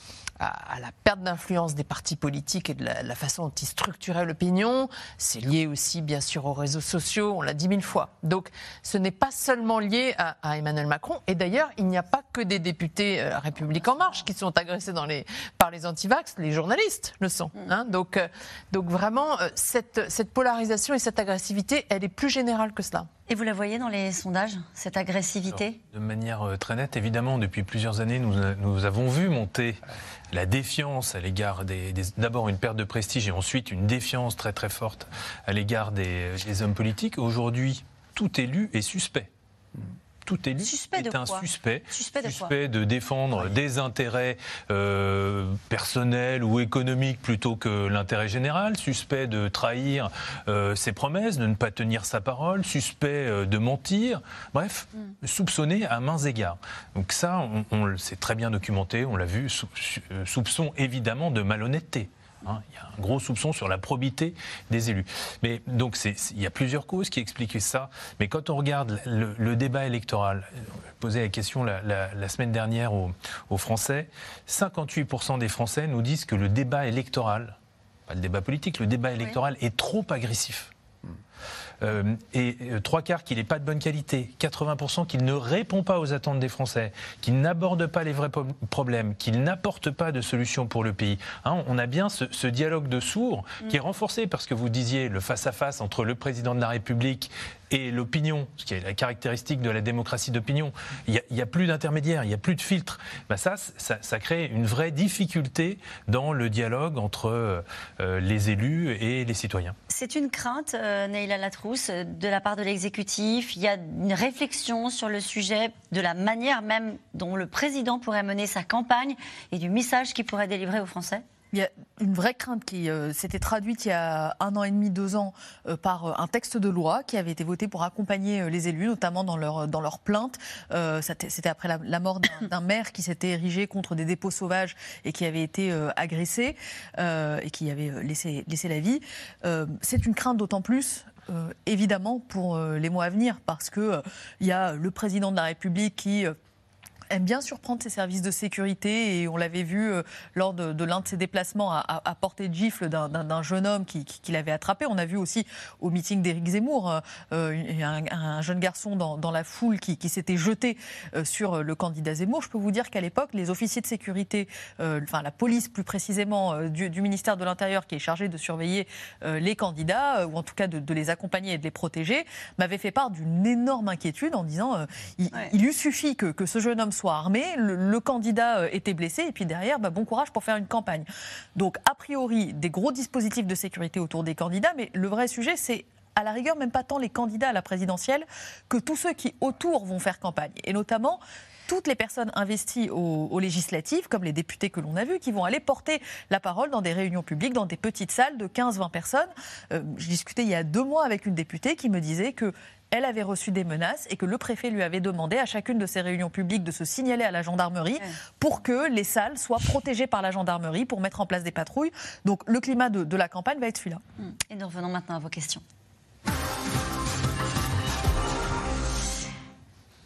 à, la perte d'influence des partis politiques et de la, façon dont ils structuraient l'opinion. C'est lié aussi, bien sûr, aux réseaux sociaux, on l'a dit mille fois. Donc, ce n'est pas seulement lié à, Emmanuel Macron. Et d'ailleurs, il n'y a pas que des députés euh, République En Marche qui sont agressés dans les, par les antivax, les journalistes le sont. Mm. Hein. donc, euh, donc, vraiment, euh, cette, cette polarisation et cette agressivité, elle est plus générale que cela. Et vous la voyez dans les sondages, cette agressivité? De manière très nette, évidemment, depuis plusieurs années, nous, nous avons vu monter la défiance à l'égard des, d'abord une perte de prestige et ensuite une défiance très très forte à l'égard des hommes politiques. Aujourd'hui, tout élu est suspect tout élu est un suspect, suspect, de, défendre des intérêts euh, personnels ou économiques plutôt que l'intérêt général, suspect de trahir euh, ses promesses, de ne pas tenir sa parole, suspect euh, de mentir, bref, mm. soupçonné à mains égards. Donc ça, on, on c'est très bien documenté, on l'a vu, soupçon évidemment de malhonnêteté. Hein, il y a un gros soupçon sur la probité des élus. Mais donc il y a plusieurs causes qui expliquent ça. Mais quand on regarde le, débat électoral, posé la question la, semaine dernière aux, Français, 58% des Français nous disent que le débat électoral, pas le débat politique, le débat électoral est trop agressif. Euh, et euh, trois quarts qu'il n'est pas de bonne qualité, 80% qu'il ne répond pas aux attentes des Français, qu'il n'aborde pas les vrais problèmes, qu'il n'apporte pas de solutions pour le pays. Hein, on a bien ce, dialogue de sourds qui est mm. renforcé parce que vous disiez le face-à-face -face entre le président de la République et l'opinion, ce qui est la caractéristique de la démocratie d'opinion, il n'y a, plus d'intermédiaire, il n'y a plus de filtre. Ben ça, ça, crée une vraie difficulté dans le dialogue entre euh, les élus et les citoyens. C'est une crainte, euh, Neila Latrousse, de la part de l'exécutif. Il y a une réflexion sur le sujet de la manière même dont le président pourrait mener sa campagne et du message qu'il pourrait délivrer aux Français? Il y a une vraie crainte qui euh, s'était traduite il y a un an et demi, deux ans, euh, par euh, un texte de loi qui avait été voté pour accompagner les élus, notamment dans leur, dans leur plainte. C'était après la, mort d'un maire qui s'était érigé contre des dépôts sauvages et qui avait été agressé et qui avait laissé, laissé la vie. C'est une crainte d'autant plus évidemment pour les mois à venir, parce qu'il il y a le président de la République qui aime bien surprendre ses services de sécurité et on l'avait vu euh, lors de, l'un de ses déplacements à, à, portée de gifle d'un jeune homme qui, l'avait attrapé. On a vu aussi au meeting d'Éric Zemmour un, jeune garçon dans, la foule qui, s'était jeté sur le candidat Zemmour. Je peux vous dire qu'à l'époque, les officiers de sécurité, enfin la police plus précisément du, ministère de l'Intérieur qui est chargé de surveiller les candidats ou en tout cas de, de les accompagner et de les protéger, m'avait fait part d'une énorme inquiétude en disant euh, il, il, lui suffit que, que, ce jeune homme soit armé, le, candidat euh, était blessé, et puis derrière, bah, bon courage pour faire une campagne. Donc, a priori, des gros dispositifs de sécurité autour des candidats, mais le vrai sujet, c'est à la rigueur, même pas tant les candidats à la présidentielle que tous ceux qui autour vont faire campagne. Et notamment toutes les personnes investies aux, législatives, comme les députés que l'on a vus, qui vont aller porter la parole dans des réunions publiques, dans des petites salles de 15-20 personnes. Euh, je discutais il y a deux mois avec une députée qui me disait que elle avait reçu des menaces et que le préfet lui avait demandé à chacune de ces réunions publiques de se signaler à la gendarmerie pour que les salles soient protégées par la gendarmerie pour mettre en place des patrouilles. Donc le climat de, de la campagne va être celui-là. Et nous revenons maintenant à vos questions.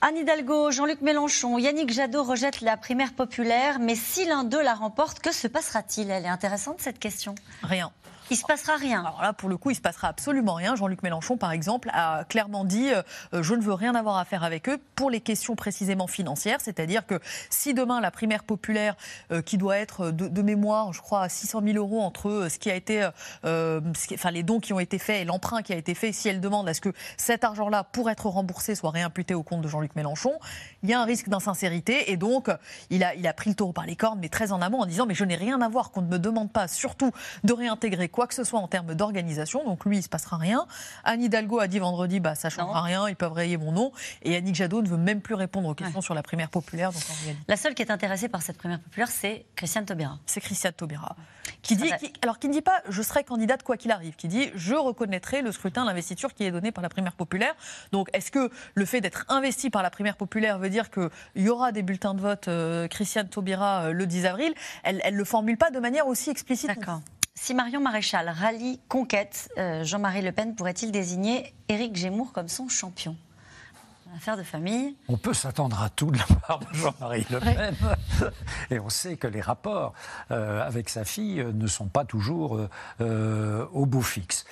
Anne Hidalgo, Jean-Luc Mélenchon, Yannick Jadot rejettent la primaire populaire, mais si l'un d'eux la remporte, que se passera-t-il? Elle est intéressante cette question. Rien. Il se passera rien. Alors là, pour le coup, il se passera absolument rien. Jean-Luc Mélenchon, par exemple, a clairement dit euh, je ne veux rien avoir à faire avec eux pour les questions précisément financières. C'est-à-dire que si demain la primaire populaire, euh, qui doit être de, mémoire, je crois, à 600 000 euros entre euh, ce qui a été, enfin les dons qui ont été faits et l'emprunt qui a été fait, si elle demande à ce que cet argent-là, pour être remboursé, soit réimputé au compte de Jean-Luc Mélenchon, il y a un risque d'insincérité et donc il a, il a pris le taureau par les cornes, mais très en amont, en disant mais je n'ai rien à voir, qu'on ne me demande pas, surtout de réintégrer quoi que ce soit en termes d'organisation. Donc lui, il ne se passera rien. Anne Hidalgo a dit vendredi, bah, ça ne changera rien, ils peuvent rayer mon nom. Et Yannick Jadot ne veut même plus répondre aux questions sur la primaire populaire. Donc La seule qui est intéressée par cette primaire populaire, c'est Christiane Taubira. C'est Christiane Taubira. Qui dit, alors qui ne dit pas je serai candidate quoi qu'il arrive, qui dit je reconnaîtrai le scrutin, l'investiture qui est donné par la primaire populaire. Donc est-ce que le fait d'être investi par la primaire populaire veut dire qu'il y aura des bulletins de vote euh, Christiane Taubira euh, le 10 avril? Elle ne le formule pas de manière aussi explicite. D'accord. Si Marion Maréchal rallie Conquête, euh, Jean-Marie Le Pen pourrait-il désigner Éric Gémour comme son champion? Affaire de famille. On peut s'attendre à tout de la part de Jean-Marie Le Pen. Et on sait que les rapports euh, avec sa fille euh, ne sont pas toujours au bout fixe.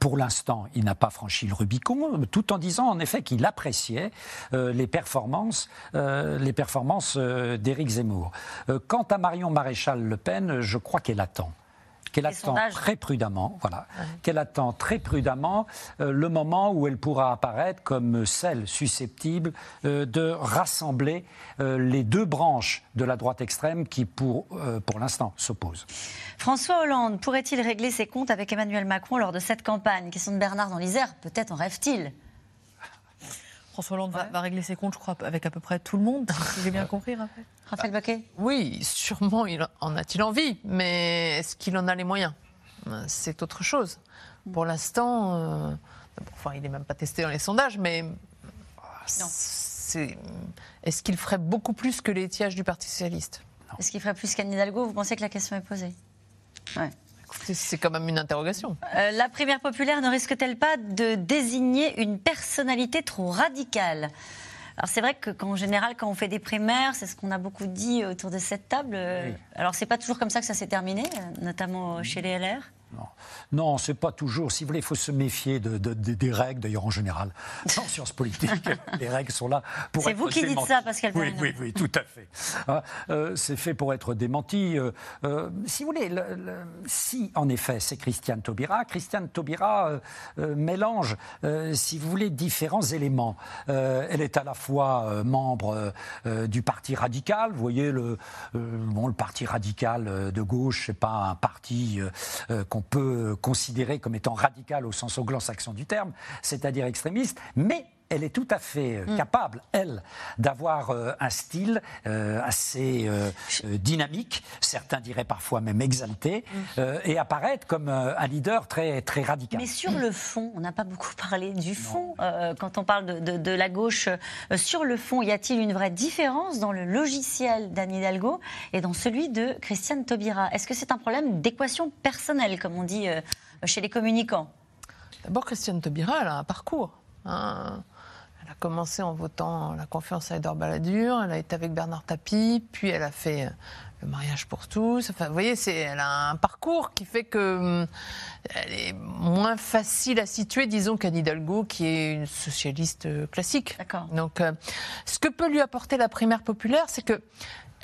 pour l'instant, il n'a pas franchi le Rubicon, tout en disant en effet qu'il appréciait les performances, les performances d'Éric Zemmour. quant à Marion Maréchal Le Pen, je crois qu'elle attend qu'elle attend très prudemment, voilà, qu'elle attend très prudemment euh, le moment où elle pourra apparaître comme celle susceptible euh, de rassembler euh, les deux branches de la droite extrême qui, pour, pour l'instant, s'opposent. François Hollande pourrait-il régler ses comptes avec Emmanuel Macron lors de cette campagne? Question de Bernard dans l'Isère, peut-être en rêve-t-il? François Hollande va, régler ses comptes, je crois, avec à peu près tout le monde, si j'ai bien compris, Raphaël. Raphaël Baquet. Oui, sûrement, il en a-t-il envie, mais est-ce qu'il en a les moyens? C'est autre chose. Pour l'instant, euh, enfin, il n'est même pas testé dans les sondages, mais est-ce qu'il ferait beaucoup plus que l'étiage du Parti Socialiste? Est-ce qu'il ferait plus qu'Anne Hidalgo? Vous pensez que la question est posée? Ouais. C'est quand même une interrogation. Euh, la primaire populaire ne risque-t-elle pas de désigner une personnalité trop radicale? Alors c'est vrai qu'en général, quand on fait des primaires, c'est ce qu'on a beaucoup dit autour de cette table. Alors c'est pas toujours comme ça que ça s'est terminé, notamment chez les LR. Non, non c'est pas toujours. Si vous voulez, il faut se méfier de, des règles, d'ailleurs en général. En sciences politiques, les règles sont là pour C'est vous qui dites ça, Pascal Oui, oui, oui, tout à fait. Ah, euh, c'est fait pour être démenti. Euh, euh, si vous voulez, si en effet c'est Christiane Taubira, Christiane Taubira mélange, si vous voulez, différents éléments. elle est à la fois membre du Parti radical. Vous voyez, le, bon, le Parti radical de gauche, c'est pas un parti qu'on peut considérer comme étant radical au sens anglo-saxon du terme, c'est-à-dire extrémiste, mais elle est tout à fait euh, mm. capable, elle, d'avoir euh, un style euh, assez dynamique, certains diraient parfois même exalté, mm. et apparaître comme un leader très, très radical. Mais sur le fond, on n'a pas beaucoup parlé du fond quand on parle de, de la gauche. sur le fond, y a-t-il une vraie différence dans le logiciel d'Anne Hidalgo et dans celui de Christiane Taubira? Est-ce que c'est un problème d'équation personnelle, comme on dit chez les communicants? D'abord, Christiane Taubira, elle a un parcours. Hein commencé en votant la confiance à Edouard Balladur, elle a été avec Bernard Tapie, puis elle a fait le mariage pour tous. Enfin, vous voyez, c'est, elle a un parcours qui fait que hum, elle est moins facile à situer, disons, qu'Anne Hidalgo, qui est une socialiste euh, classique. D'accord. Donc, euh, ce que peut lui apporter la primaire populaire, c'est que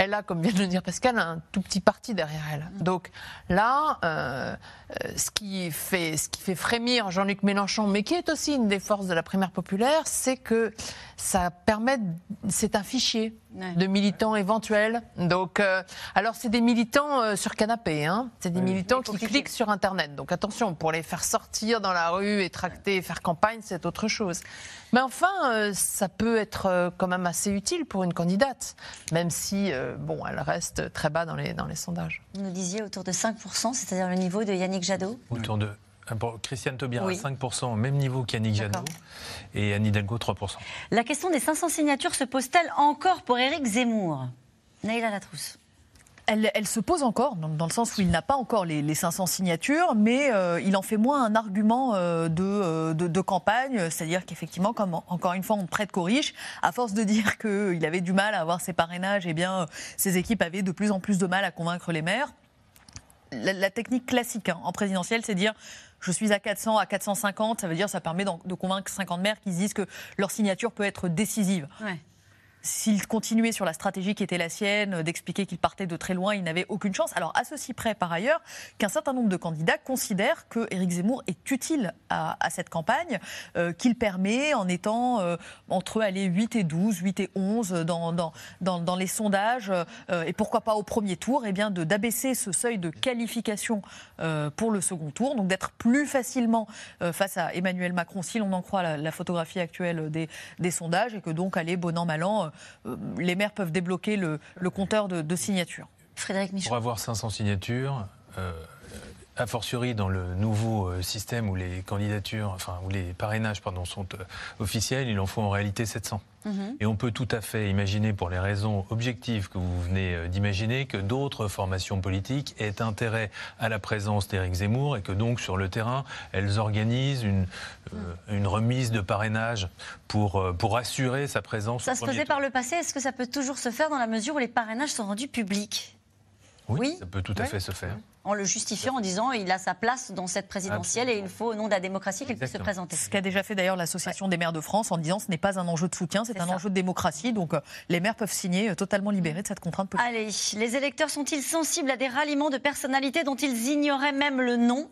elle a, comme vient de le dire Pascal, un tout petit parti derrière elle. Donc là, euh, euh, ce, qui fait, ce qui fait frémir Jean-Luc Mélenchon, mais qui est aussi une des forces de la primaire populaire, c'est que ça permet, c'est un fichier de militants éventuels. Donc, euh, alors c'est des militants sur canapé, hein. c'est des militants qui cliquent sur Internet. Donc attention, pour les faire sortir dans la rue et tracter et faire campagne, c'est autre chose. Mais enfin, ça peut être quand même assez utile pour une candidate, même si bon, elle reste très bas dans les, dans les sondages. Vous nous disiez autour de 5%, c'est-à-dire le niveau de Yannick Jadot? Autour de. Christiane Taubira à 5%, au même niveau qu'Yannick Jadot, et Anne Hidalgo 3%. La question des 500 signatures se pose-t-elle encore pour Éric Zemmour? Naïla Latrousse. Elle, se pose encore, dans, le sens où il n'a pas encore les, 500 signatures, mais euh, il en fait moins un argument euh, euh, de, campagne, c'est-à-dire qu'effectivement, comme encore une fois on prête qu'aux riches, à force de dire qu'il avait du mal à avoir ses parrainages, eh bien, ses équipes avaient de plus en plus de mal à convaincre les maires. La, technique classique hein, en présidentielle, c'est dire je suis à 400, à 450, ça veut dire ça permet de convaincre 50 maires qui se disent que leur signature peut être décisive. Ouais s'il continuait sur la stratégie qui était la sienne, euh, d'expliquer qu'il partait de très loin, il n'avait aucune chance. Alors, à ceci près, par ailleurs, qu'un certain nombre de candidats considèrent que Éric Zemmour est utile à, cette campagne, euh, qu'il permet, en étant euh, entre aller 8 et 12, 8 et 11 dans, les sondages, et pourquoi pas au premier tour, eh bien d'abaisser ce seuil de qualification pour le second tour, donc d'être plus facilement face à Emmanuel Macron, si l'on en croit la, photographie actuelle des, des, sondages, et que donc aller bon an, mal an, les maires peuvent débloquer le, compteur de, signatures. Frédéric Michel. Pour avoir 500 signatures, euh, a fortiori dans le nouveau euh, système où les candidatures, enfin où les parrainages pardon, sont euh, officiels, il en faut en réalité 700. Mhm. Et on peut tout à fait imaginer, pour les raisons objectives que vous venez euh, d'imaginer, que d'autres formations politiques aient intérêt à la présence d'Éric Zemmour et que donc sur le terrain, elles organisent une, une remise de parrainage pour, pour assurer sa présence. Ça se faisait par le passé. Est-ce que ça peut toujours se faire dans la mesure où les parrainages sont rendus publics? Oui, ça peut tout à fait se faire en le justifiant en disant il a sa place dans cette présidentielle et il faut, au nom de la démocratie, qu'il puisse se présenter. Ce qu'a déjà fait d'ailleurs l'Association des maires de France en disant ce n'est pas un enjeu de soutien, c'est un enjeu de démocratie. Donc euh, les maires peuvent signer euh, totalement libérés de cette contrainte politique. Allez, les électeurs sont-ils sensibles à des ralliements de personnalités dont ils ignoraient même le nom?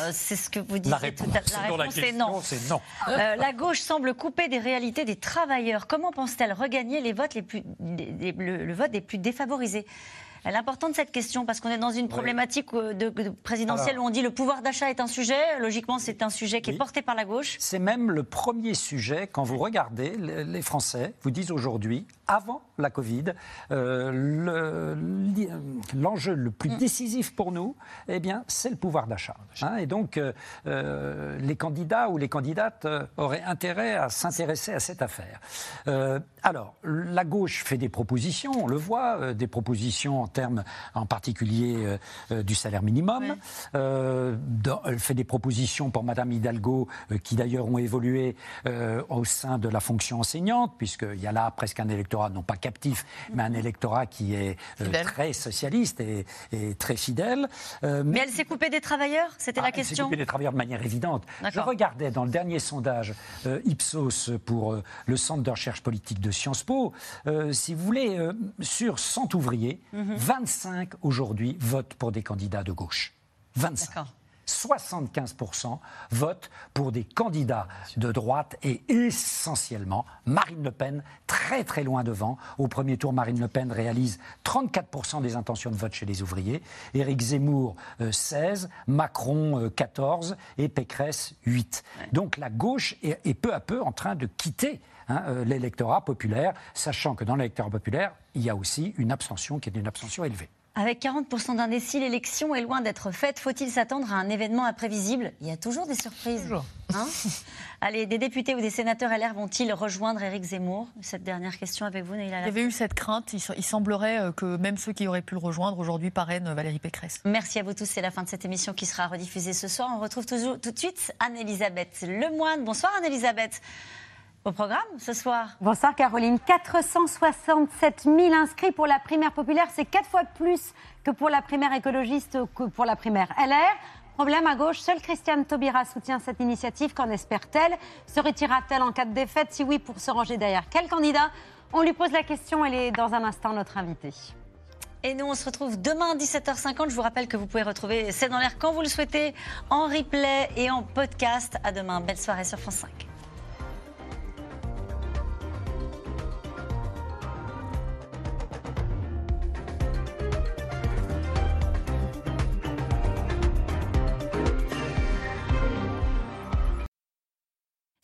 Euh, C'est ce que vous disiez tout à l'heure. La réponse est non. non. la gauche semble couper des réalités des travailleurs. Comment pense-t-elle regagner les votes les plus, le vote des plus défavorisés? Elle est importante cette question parce qu'on est dans une problématique euh, de, présidentielle où on dit le pouvoir d'achat est un sujet. Logiquement, c'est un sujet qui est porté par la gauche. C'est même le premier sujet quand vous regardez les Français vous disent aujourd'hui, avant la Covid, euh, l'enjeu le, plus mm. décisif pour nous, eh bien, c'est le pouvoir d'achat. Hein. et donc, euh, les candidats ou les candidates auraient intérêt à s'intéresser à cette affaire. alors, la gauche fait des propositions, on le voit, des propositions termes en particulier euh, euh, du salaire minimum. Euh, elle fait des propositions pour Madame Hidalgo qui d'ailleurs ont évolué au sein de la fonction enseignante, puisqu'il y a là presque un électorat non pas captif, mais un électorat qui est très socialiste et, très fidèle. mais, elle s'est coupée des travailleurs? C'était la ah, question Elle s'est coupée des travailleurs de manière évidente. Je regardais dans le dernier sondage Ipsos pour le Centre de recherche politique de Sciences Po, si vous voulez, sur 100 ouvriers, mhm. 25 aujourd'hui votent pour des candidats de gauche. 25. 75% votent pour des candidats de droite et essentiellement Marine Le Pen, très très loin devant. Au premier tour, Marine Le Pen réalise 34% des intentions de vote chez les ouvriers, Éric Zemmour 16, euh, Macron 14 euh, et Pécresse 8. Donc la gauche est, peu à peu en train de quitter hein, euh, l'électorat populaire, sachant que dans l'électorat populaire, il y a aussi une abstention qui est une abstention élevée. Avec 40% d'indécis, l'élection est loin d'être faite. Faut-il s'attendre à un événement imprévisible? Il y a toujours des surprises. Toujours. Hein? Allez, des députés ou des sénateurs LR vont-ils rejoindre Éric Zemmour? Cette dernière question avec vous, Neila Il y avait eu cette crainte. Il semblerait euh, que même ceux qui auraient pu le rejoindre aujourd'hui parrainent Valérie Pécresse. Merci à vous tous. C'est la fin de cette émission qui sera rediffusée ce soir. On retrouve toujours, tout de suite Anne-Elisabeth Lemoine. Bonsoir Anne-Elisabeth. Au programme ce soir. Bonsoir Caroline. 467 000 inscrits pour la primaire populaire. C'est quatre fois plus que pour la primaire écologiste que pour la primaire LR. Problème à gauche, seule Christiane Taubira soutient cette initiative. Qu'en espère-t-elle? Se retirera-t-elle en cas de défaite? Si oui, pour se ranger derrière quel candidat? On lui pose la question. Elle est dans un instant notre invitée. Et nous, on se retrouve demain à 17h50. Je vous rappelle que vous pouvez retrouver C'est dans l'air quand vous le souhaitez, en replay et en podcast. À demain. Belle soirée sur France 5.